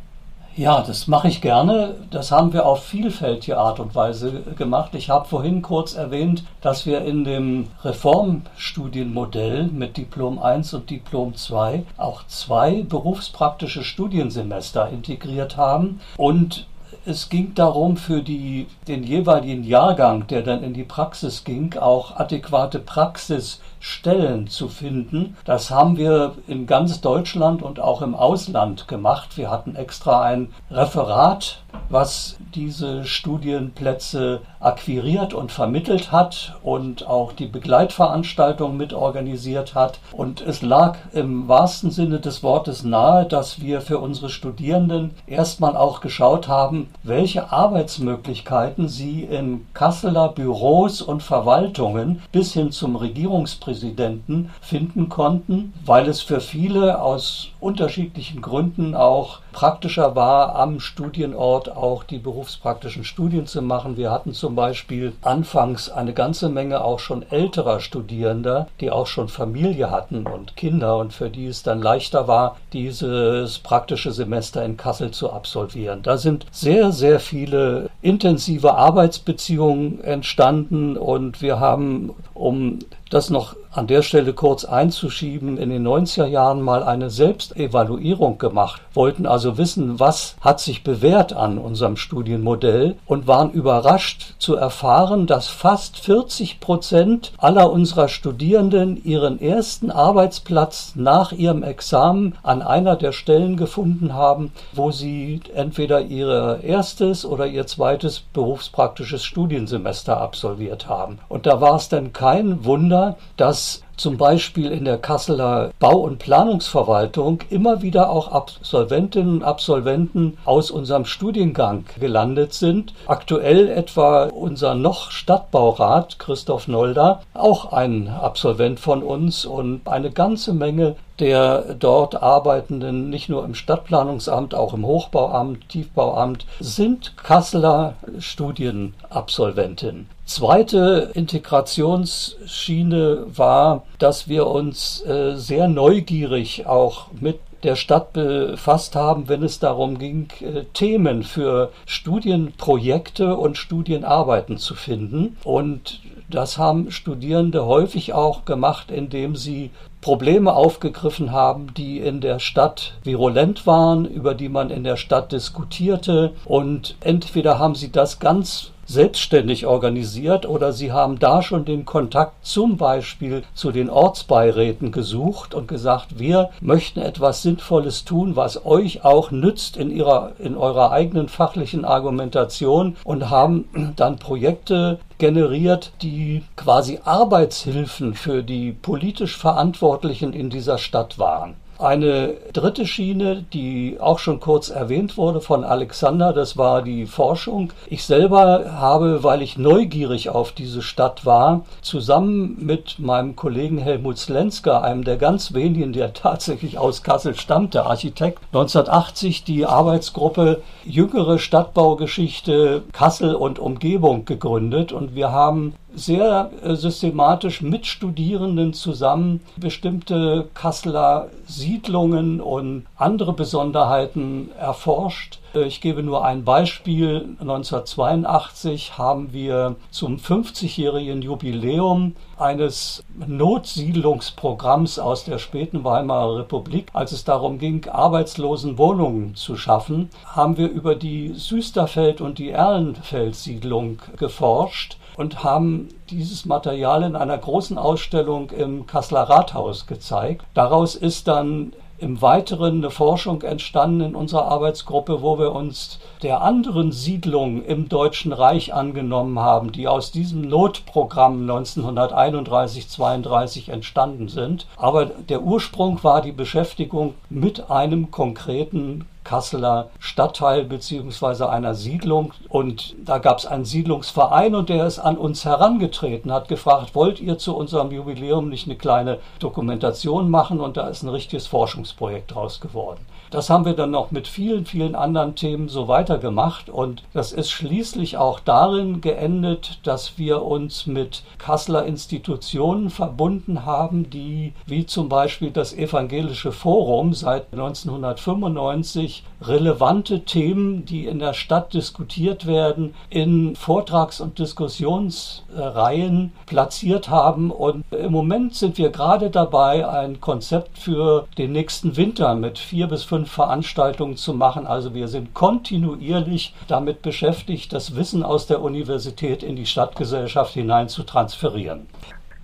Ja, das mache ich gerne. Das haben wir auf vielfältige Art und Weise gemacht. Ich habe vorhin kurz erwähnt, dass wir in dem Reformstudienmodell mit Diplom 1 und Diplom 2 auch zwei berufspraktische Studiensemester integriert haben und es ging darum, für die, den jeweiligen Jahrgang, der dann in die Praxis ging, auch adäquate Praxisstellen zu finden. Das haben wir in ganz Deutschland und auch im Ausland gemacht. Wir hatten extra ein Referat, was diese Studienplätze akquiriert und vermittelt hat und auch die Begleitveranstaltung mitorganisiert hat. Und es lag im wahrsten Sinne des Wortes nahe, dass wir für unsere Studierenden erstmal auch geschaut haben, welche Arbeitsmöglichkeiten sie in Kasseler Büros und Verwaltungen bis hin zum Regierungspräsidenten finden konnten, weil es für viele aus unterschiedlichen Gründen auch praktischer war, am Studienort auch die berufspraktischen Studien zu machen. Wir hatten zum Beispiel anfangs eine ganze Menge auch schon älterer Studierender, die auch schon Familie hatten und Kinder und für die es dann leichter war, dieses praktische Semester in Kassel zu absolvieren. Da sind sehr, sehr viele intensive Arbeitsbeziehungen entstanden und wir haben, um das noch an der Stelle kurz einzuschieben, in den 90er Jahren mal eine Selbstevaluierung gemacht, wollten also wissen, was hat sich bewährt an unserem Studienmodell und waren überrascht zu erfahren, dass fast 40 Prozent aller unserer Studierenden ihren ersten Arbeitsplatz nach ihrem Examen an einer der Stellen gefunden haben, wo sie entweder ihr erstes oder ihr zweites berufspraktisches Studiensemester absolviert haben. Und da war es dann kein Wunder, dass zum Beispiel in der Kasseler Bau- und Planungsverwaltung immer wieder auch Absolventinnen und Absolventen aus unserem Studiengang gelandet sind. Aktuell etwa unser noch Stadtbaurat Christoph Nolder, auch ein Absolvent von uns und eine ganze Menge der dort Arbeitenden, nicht nur im Stadtplanungsamt, auch im Hochbauamt, Tiefbauamt, sind Kasseler Studienabsolventinnen. Zweite Integrationsschiene war, dass wir uns äh, sehr neugierig auch mit der Stadt befasst haben, wenn es darum ging, äh, Themen für Studienprojekte und Studienarbeiten zu finden. Und das haben Studierende häufig auch gemacht, indem sie Probleme aufgegriffen haben, die in der Stadt virulent waren, über die man in der Stadt diskutierte. Und entweder haben sie das ganz selbstständig organisiert oder sie haben da schon den Kontakt zum Beispiel zu den Ortsbeiräten gesucht und gesagt, wir möchten etwas Sinnvolles tun, was euch auch nützt in, ihrer, in eurer eigenen fachlichen Argumentation und haben dann Projekte generiert, die quasi Arbeitshilfen für die politisch Verantwortlichen in dieser Stadt waren. Eine dritte Schiene, die auch schon kurz erwähnt wurde von Alexander, das war die Forschung. Ich selber habe, weil ich neugierig auf diese Stadt war, zusammen mit meinem Kollegen Helmut Slenska, einem der ganz wenigen, der <laughs> tatsächlich aus Kassel stammt, der Architekt, 1980 die Arbeitsgruppe Jüngere Stadtbaugeschichte Kassel und Umgebung gegründet und wir haben sehr äh, systematisch mit Studierenden zusammen bestimmte Kasseler Siedlungen und andere Besonderheiten erforscht. Äh, ich gebe nur ein Beispiel. 1982 haben wir zum 50-jährigen Jubiläum eines Notsiedlungsprogramms aus der späten Weimarer Republik, als es darum ging, arbeitslosen Wohnungen zu schaffen, haben wir über die Süsterfeld- und die Erlenfeld-Siedlung geforscht und haben dieses Material in einer großen Ausstellung im Kasseler Rathaus gezeigt. Daraus ist dann im Weiteren eine Forschung entstanden in unserer Arbeitsgruppe, wo wir uns der anderen Siedlungen im Deutschen Reich angenommen haben, die aus diesem Notprogramm 1931-32 entstanden sind. Aber der Ursprung war die Beschäftigung mit einem konkreten Kasseler Stadtteil beziehungsweise einer Siedlung. Und da gab es einen Siedlungsverein und der ist an uns herangetreten, hat gefragt, wollt ihr zu unserem Jubiläum nicht eine kleine Dokumentation machen? Und da ist ein richtiges Forschungsprojekt draus geworden. Das haben wir dann noch mit vielen, vielen anderen Themen so weitergemacht. Und das ist schließlich auch darin geendet, dass wir uns mit Kasseler Institutionen verbunden haben, die wie zum Beispiel das Evangelische Forum seit 1995 relevante Themen, die in der Stadt diskutiert werden, in Vortrags- und Diskussionsreihen platziert haben. Und im Moment sind wir gerade dabei, ein Konzept für den nächsten Winter mit vier bis fünf Veranstaltungen zu machen. Also wir sind kontinuierlich damit beschäftigt, das Wissen aus der Universität in die Stadtgesellschaft hinein zu transferieren.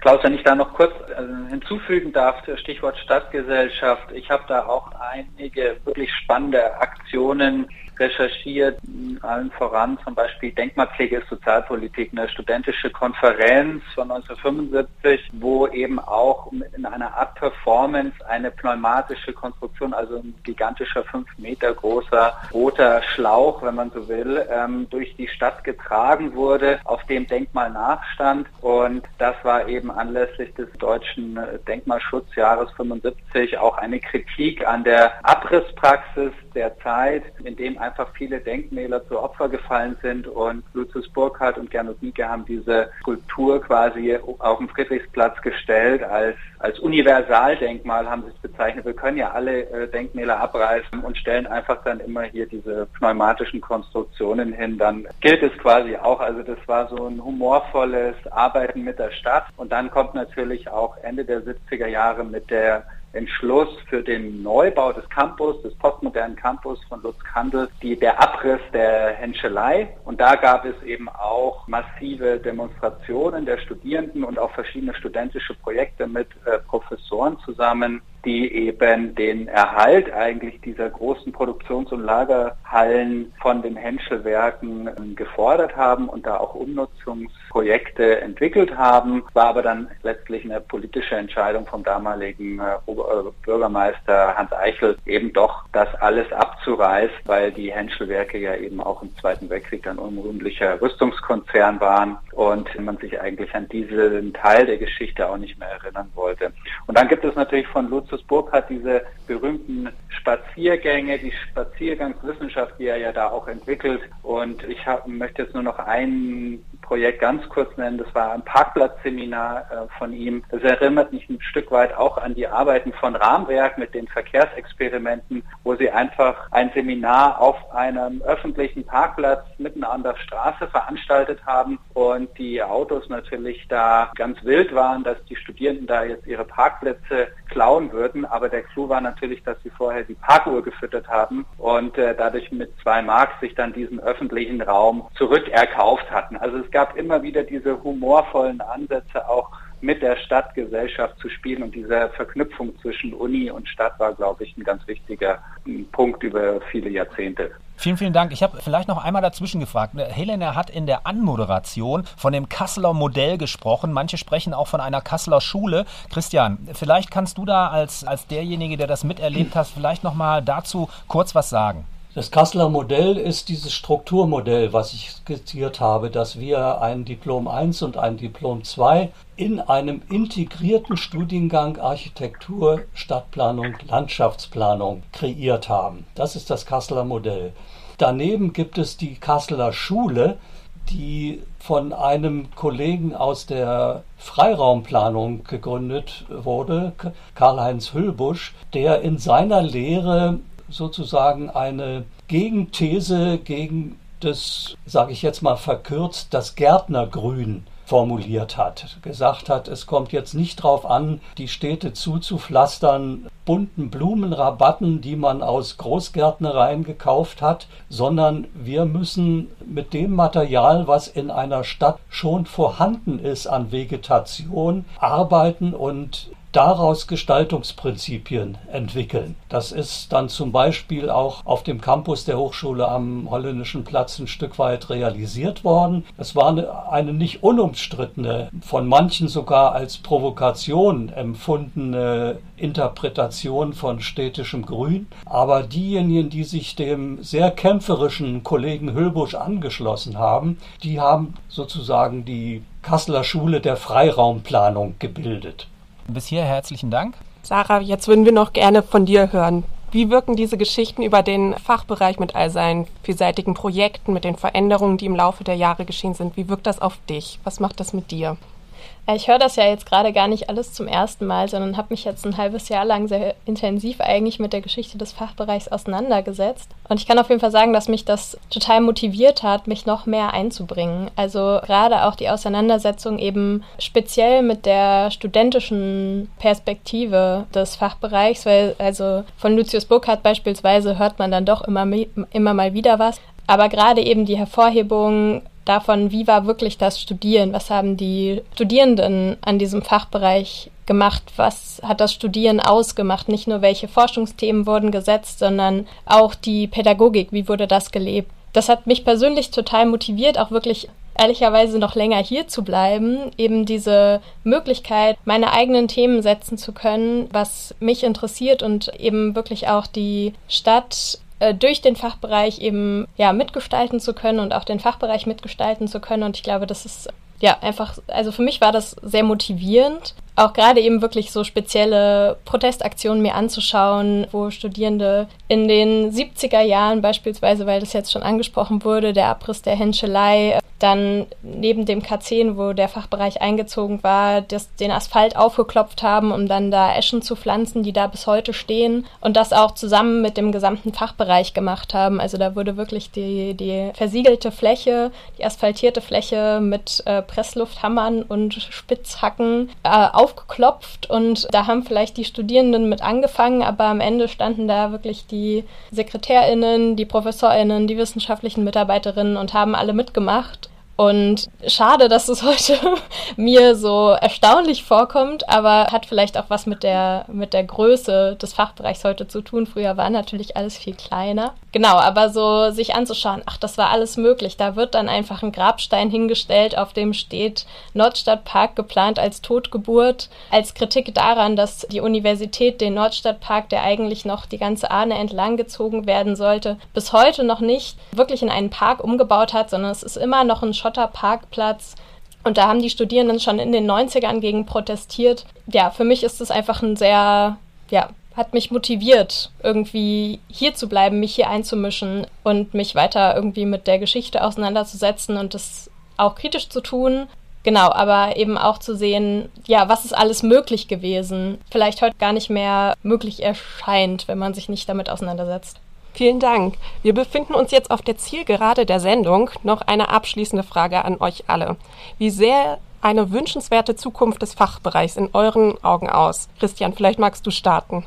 Klaus, wenn ich da noch kurz äh, hinzufügen darf, Stichwort Stadtgesellschaft. Ich habe da auch einige wirklich spannende Aktionen recherchiert, allen voran zum Beispiel Denkmalpflege ist Sozialpolitik, eine studentische Konferenz von 1975, wo eben auch in einer Art Performance eine pneumatische Konstruktion, also ein gigantischer fünf Meter großer roter Schlauch, wenn man so will, ähm, durch die Stadt getragen wurde, auf dem Denkmal nachstand. Und das war eben anlässlich des deutschen Denkmalschutzjahres 75 auch eine Kritik an der Abrisspraxis der Zeit, in dem einfach viele Denkmäler zu Opfer gefallen sind und Lucius Burkhardt und Gernot Mieke haben diese Skulptur quasi auf dem Friedrichsplatz gestellt als, als Universaldenkmal, haben sie es bezeichnet. Wir können ja alle äh, Denkmäler abreißen und stellen einfach dann immer hier diese pneumatischen Konstruktionen hin. Dann gilt es quasi auch. Also das war so ein humorvolles Arbeiten mit der Stadt. Und dann kommt natürlich auch Ende der 70er Jahre mit der Entschluss für den Neubau des Campus, des postmodernen Campus von Lutz Kandel, die, der Abriss der Henschelei. Und da gab es eben auch massive Demonstrationen der Studierenden und auch verschiedene studentische Projekte mit äh, Professoren zusammen, die eben den Erhalt eigentlich dieser großen Produktions- und Lagerhallen von den Henschelwerken ähm, gefordert haben und da auch Umnutzungsprojekte entwickelt haben, war aber dann letztlich eine politische Entscheidung vom damaligen äh, äh, Bürgermeister Hans Eichel eben doch das alles abzureißen, weil die Henschelwerke ja eben auch im Zweiten Weltkrieg ein unrühmlicher Rüstungskonzern waren und man sich eigentlich an diesen Teil der Geschichte auch nicht mehr erinnern wollte. Und dann gibt es natürlich von Lutz Luxusburg hat diese berühmten Spaziergänge, die Spaziergangswissenschaft, die er ja da auch entwickelt. Und ich hab, möchte jetzt nur noch ein Projekt ganz kurz nennen. Das war ein Parkplatzseminar äh, von ihm. Das erinnert mich ein Stück weit auch an die Arbeiten von Rahmwerk mit den Verkehrsexperimenten, wo sie einfach ein Seminar auf einem öffentlichen Parkplatz mitten an der Straße veranstaltet haben und die Autos natürlich da ganz wild waren, dass die Studierenden da jetzt ihre Parkplätze klauen würden. Aber der Clou war natürlich, dass sie vorher die Parkuhr gefüttert haben und äh, dadurch mit zwei Mark sich dann diesen öffentlichen Raum zurückerkauft hatten. Also es gab immer wieder diese humorvollen Ansätze auch mit der Stadtgesellschaft zu spielen und diese Verknüpfung zwischen Uni und Stadt war, glaube ich, ein ganz wichtiger Punkt über viele Jahrzehnte. Vielen, vielen Dank. Ich habe vielleicht noch einmal dazwischen gefragt. Helena hat in der Anmoderation von dem Kasseler Modell gesprochen. Manche sprechen auch von einer Kasseler Schule. Christian, vielleicht kannst du da als, als derjenige, der das miterlebt hast, vielleicht noch mal dazu kurz was sagen. Das Kasseler Modell ist dieses Strukturmodell, was ich skizziert habe, dass wir ein Diplom 1 und ein Diplom 2 in einem integrierten Studiengang Architektur, Stadtplanung, Landschaftsplanung kreiert haben. Das ist das Kasseler Modell. Daneben gibt es die Kasseler Schule, die von einem Kollegen aus der Freiraumplanung gegründet wurde, Karl-Heinz Hüllbusch, der in seiner Lehre sozusagen eine Gegenthese gegen das, sage ich jetzt mal verkürzt, das Gärtnergrün formuliert hat, gesagt hat, es kommt jetzt nicht darauf an, die Städte zuzupflastern, bunten Blumenrabatten, die man aus Großgärtnereien gekauft hat, sondern wir müssen mit dem Material, was in einer Stadt schon vorhanden ist an Vegetation, arbeiten und daraus Gestaltungsprinzipien entwickeln. Das ist dann zum Beispiel auch auf dem Campus der Hochschule am Holländischen Platz ein Stück weit realisiert worden. Es war eine, eine nicht unumstrittene, von manchen sogar als Provokation empfundene Interpretation von städtischem Grün. Aber diejenigen, die sich dem sehr kämpferischen Kollegen Hülbusch angeschlossen haben, die haben sozusagen die Kasseler Schule der Freiraumplanung gebildet. Bis hier herzlichen Dank. Sarah, jetzt würden wir noch gerne von dir hören. Wie wirken diese Geschichten über den Fachbereich mit all seinen vielseitigen Projekten, mit den Veränderungen, die im Laufe der Jahre geschehen sind? Wie wirkt das auf dich? Was macht das mit dir? Ich höre das ja jetzt gerade gar nicht alles zum ersten Mal, sondern habe mich jetzt ein halbes Jahr lang sehr intensiv eigentlich mit der Geschichte des Fachbereichs auseinandergesetzt. Und ich kann auf jeden Fall sagen, dass mich das total motiviert hat, mich noch mehr einzubringen. Also gerade auch die Auseinandersetzung eben speziell mit der studentischen Perspektive des Fachbereichs, weil also von Lucius Burkhardt beispielsweise hört man dann doch immer, immer mal wieder was. Aber gerade eben die Hervorhebung davon, wie war wirklich das Studieren, was haben die Studierenden an diesem Fachbereich gemacht, was hat das Studieren ausgemacht, nicht nur welche Forschungsthemen wurden gesetzt, sondern auch die Pädagogik, wie wurde das gelebt. Das hat mich persönlich total motiviert, auch wirklich ehrlicherweise noch länger hier zu bleiben, eben diese Möglichkeit, meine eigenen Themen setzen zu können, was mich interessiert und eben wirklich auch die Stadt äh, durch den Fachbereich eben ja mitgestalten zu können und auch den Fachbereich mitgestalten zu können. Und ich glaube, das ist ja einfach, also für mich war das sehr motivierend, auch gerade eben wirklich so spezielle Protestaktionen mir anzuschauen, wo Studierende in den 70er Jahren beispielsweise, weil das jetzt schon angesprochen wurde, der Abriss der Henschelei, dann neben dem K10, wo der Fachbereich eingezogen war, das, den Asphalt aufgeklopft haben, um dann da Eschen zu pflanzen, die da bis heute stehen und das auch zusammen mit dem gesamten Fachbereich gemacht haben. Also da wurde wirklich die, die versiegelte Fläche, die asphaltierte Fläche mit äh, Presslufthammern und Spitzhacken äh, aufgeklopft und da haben vielleicht die Studierenden mit angefangen, aber am Ende standen da wirklich die SekretärInnen, die ProfessorInnen, die wissenschaftlichen Mitarbeiterinnen und haben alle mitgemacht. Und schade, dass es <laughs> heute mir so erstaunlich vorkommt, aber hat vielleicht auch was mit der, mit der Größe des Fachbereichs heute zu tun. Früher war natürlich alles viel kleiner. Genau, aber so sich anzuschauen, ach, das war alles möglich. Da wird dann einfach ein Grabstein hingestellt, auf dem steht Nordstadtpark geplant als Totgeburt, als Kritik daran, dass die Universität den Nordstadtpark, der eigentlich noch die ganze Ahne entlang gezogen werden sollte, bis heute noch nicht wirklich in einen Park umgebaut hat, sondern es ist immer noch ein Schotterparkplatz. Und da haben die Studierenden schon in den 90ern gegen protestiert. Ja, für mich ist es einfach ein sehr ja, hat mich motiviert, irgendwie hier zu bleiben, mich hier einzumischen und mich weiter irgendwie mit der Geschichte auseinanderzusetzen und das auch kritisch zu tun. Genau, aber eben auch zu sehen, ja, was ist alles möglich gewesen, vielleicht heute gar nicht mehr möglich erscheint, wenn man sich nicht damit auseinandersetzt. Vielen Dank. Wir befinden uns jetzt auf der Zielgerade der Sendung. Noch eine abschließende Frage an euch alle. Wie sehr eine wünschenswerte Zukunft des Fachbereichs in euren Augen aus? Christian, vielleicht magst du starten.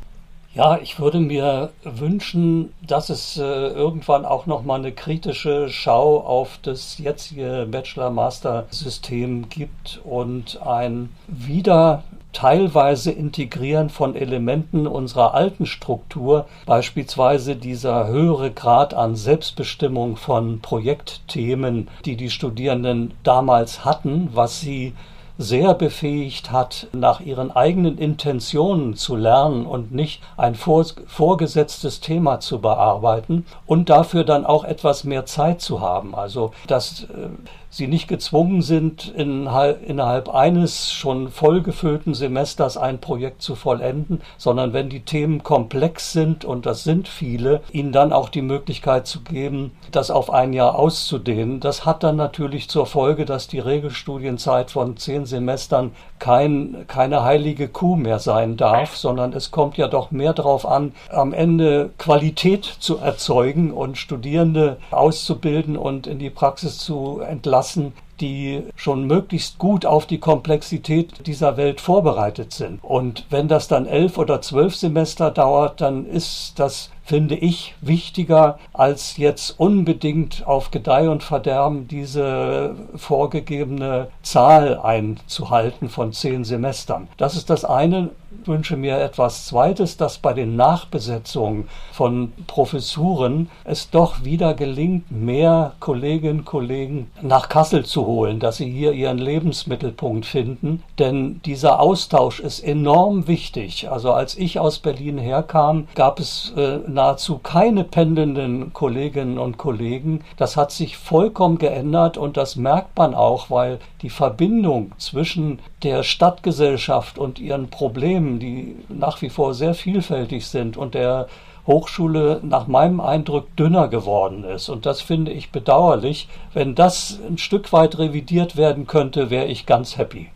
Ja, ich würde mir wünschen, dass es äh, irgendwann auch noch mal eine kritische Schau auf das jetzige Bachelor-Master-System gibt und ein wieder teilweise Integrieren von Elementen unserer alten Struktur, beispielsweise dieser höhere Grad an Selbstbestimmung von Projektthemen, die die Studierenden damals hatten, was sie sehr befähigt hat, nach ihren eigenen Intentionen zu lernen und nicht ein vorgesetztes Thema zu bearbeiten und dafür dann auch etwas mehr Zeit zu haben. Also, dass äh, sie nicht gezwungen sind, innerhalb eines schon vollgefüllten Semesters ein Projekt zu vollenden, sondern wenn die Themen komplex sind, und das sind viele, ihnen dann auch die Möglichkeit zu geben, das auf ein Jahr auszudehnen. Das hat dann natürlich zur Folge, dass die Regelstudienzeit von zehn Semestern kein, keine heilige Kuh mehr sein darf, sondern es kommt ja doch mehr darauf an, am Ende Qualität zu erzeugen und Studierende auszubilden und in die Praxis zu entlassen lassen, die schon möglichst gut auf die Komplexität dieser Welt vorbereitet sind. Und wenn das dann elf oder zwölf Semester dauert, dann ist das finde ich wichtiger, als jetzt unbedingt auf Gedeih und Verderben diese vorgegebene Zahl einzuhalten von zehn Semestern. Das ist das eine wünsche mir etwas Zweites, dass bei den Nachbesetzungen von Professuren es doch wieder gelingt, mehr Kolleginnen und Kollegen nach Kassel zu holen, dass sie hier ihren Lebensmittelpunkt finden. Denn dieser Austausch ist enorm wichtig. Also als ich aus Berlin herkam, gab es äh, nahezu keine pendelnden Kolleginnen und Kollegen. Das hat sich vollkommen geändert und das merkt man auch, weil die Verbindung zwischen der Stadtgesellschaft und ihren Problemen, die nach wie vor sehr vielfältig sind, und der Hochschule nach meinem Eindruck dünner geworden ist. Und das finde ich bedauerlich. Wenn das ein Stück weit revidiert werden könnte, wäre ich ganz happy.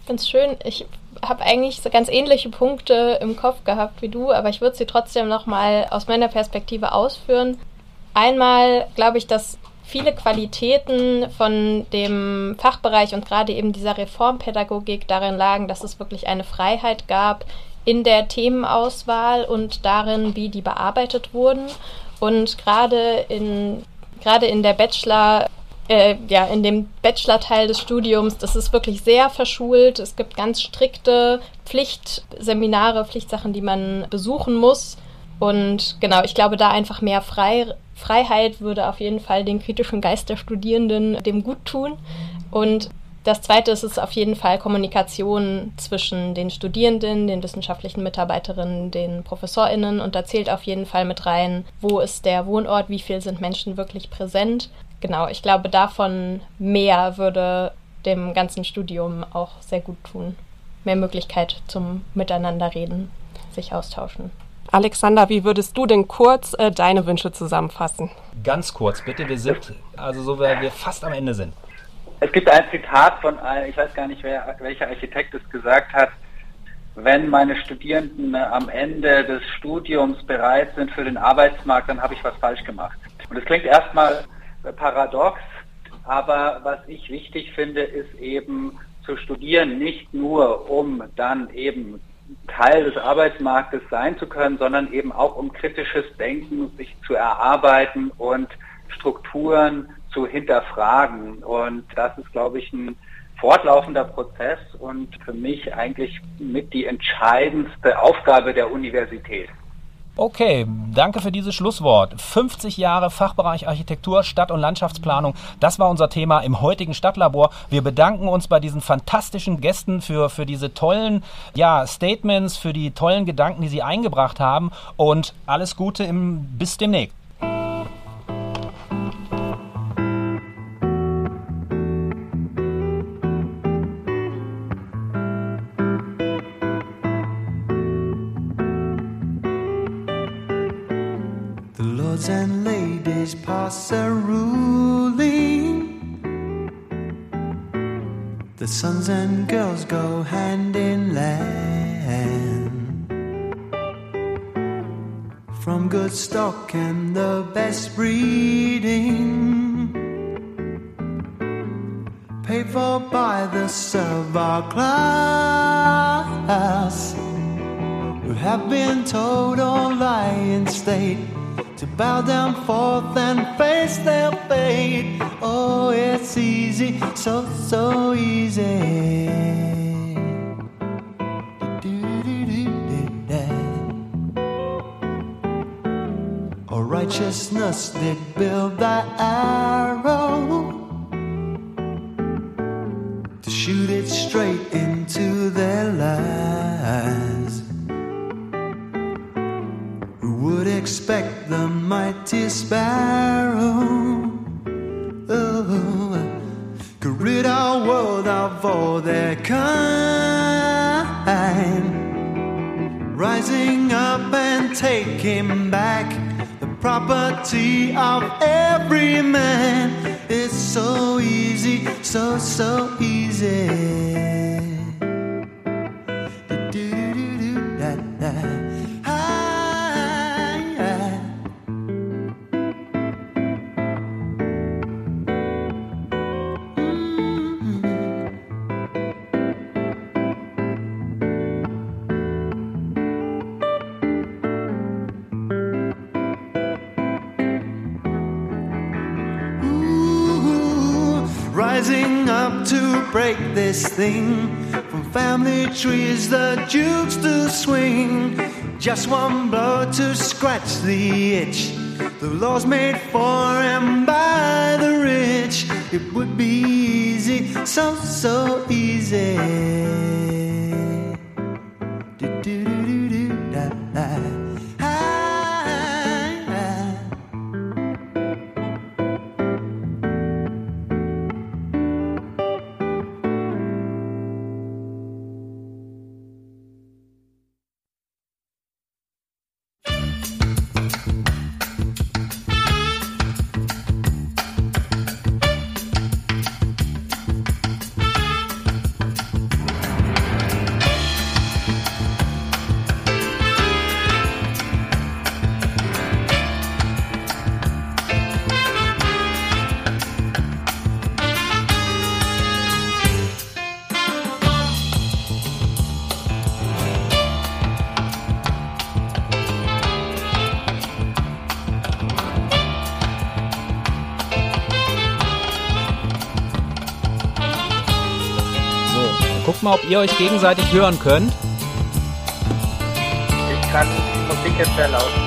Ich finde es schön. Ich habe eigentlich so ganz ähnliche Punkte im Kopf gehabt wie du, aber ich würde sie trotzdem nochmal aus meiner Perspektive ausführen. Einmal glaube ich, dass viele Qualitäten von dem Fachbereich und gerade eben dieser Reformpädagogik darin lagen, dass es wirklich eine Freiheit gab in der Themenauswahl und darin, wie die bearbeitet wurden. Und gerade in, gerade in der Bachelor, äh, ja, in dem Bachelor-Teil des Studiums, das ist wirklich sehr verschult. Es gibt ganz strikte Pflichtseminare, Pflichtsachen, die man besuchen muss. Und genau, ich glaube, da einfach mehr frei, Freiheit würde auf jeden Fall den kritischen Geist der Studierenden dem gut tun. Und das Zweite ist es auf jeden Fall Kommunikation zwischen den Studierenden, den wissenschaftlichen Mitarbeiterinnen, den ProfessorInnen und da zählt auf jeden Fall mit rein, wo ist der Wohnort, wie viel sind Menschen wirklich präsent. Genau, ich glaube, davon mehr würde dem ganzen Studium auch sehr gut tun. Mehr Möglichkeit zum Miteinanderreden, sich austauschen. Alexander, wie würdest du denn kurz äh, deine Wünsche zusammenfassen? Ganz kurz, bitte. Wir sind, also so, weil wir fast am Ende sind. Es gibt ein Zitat von, ich weiß gar nicht, wer, welcher Architekt es gesagt hat, wenn meine Studierenden äh, am Ende des Studiums bereit sind für den Arbeitsmarkt, dann habe ich was falsch gemacht. Und es klingt erstmal äh, paradox, aber was ich wichtig finde, ist eben zu studieren, nicht nur um dann eben Teil des Arbeitsmarktes sein zu können, sondern eben auch um kritisches Denken sich zu erarbeiten und Strukturen zu hinterfragen. Und das ist, glaube ich, ein fortlaufender Prozess und für mich eigentlich mit die entscheidendste Aufgabe der Universität. Okay, danke für dieses Schlusswort. 50 Jahre Fachbereich Architektur, Stadt- und Landschaftsplanung, das war unser Thema im heutigen Stadtlabor. Wir bedanken uns bei diesen fantastischen Gästen für, für diese tollen ja, Statements, für die tollen Gedanken, die sie eingebracht haben und alles Gute im, bis demnächst. Pass a ruling. The sons and girls go hand in hand. From good stock and the best breeding. Paid for by the servile class. Who have been told all lie in state to bow down forth and face their fate. Oh, it's easy, so, so easy. Oh, righteousness did build that arrow break this thing. From family trees, the jukes to swing. Just one blow to scratch the itch. The laws made for and by the rich. It would be easy, so, so easy. Mal, ob ihr euch gegenseitig hören könnt. Ich kann die Musik jetzt sehr laut.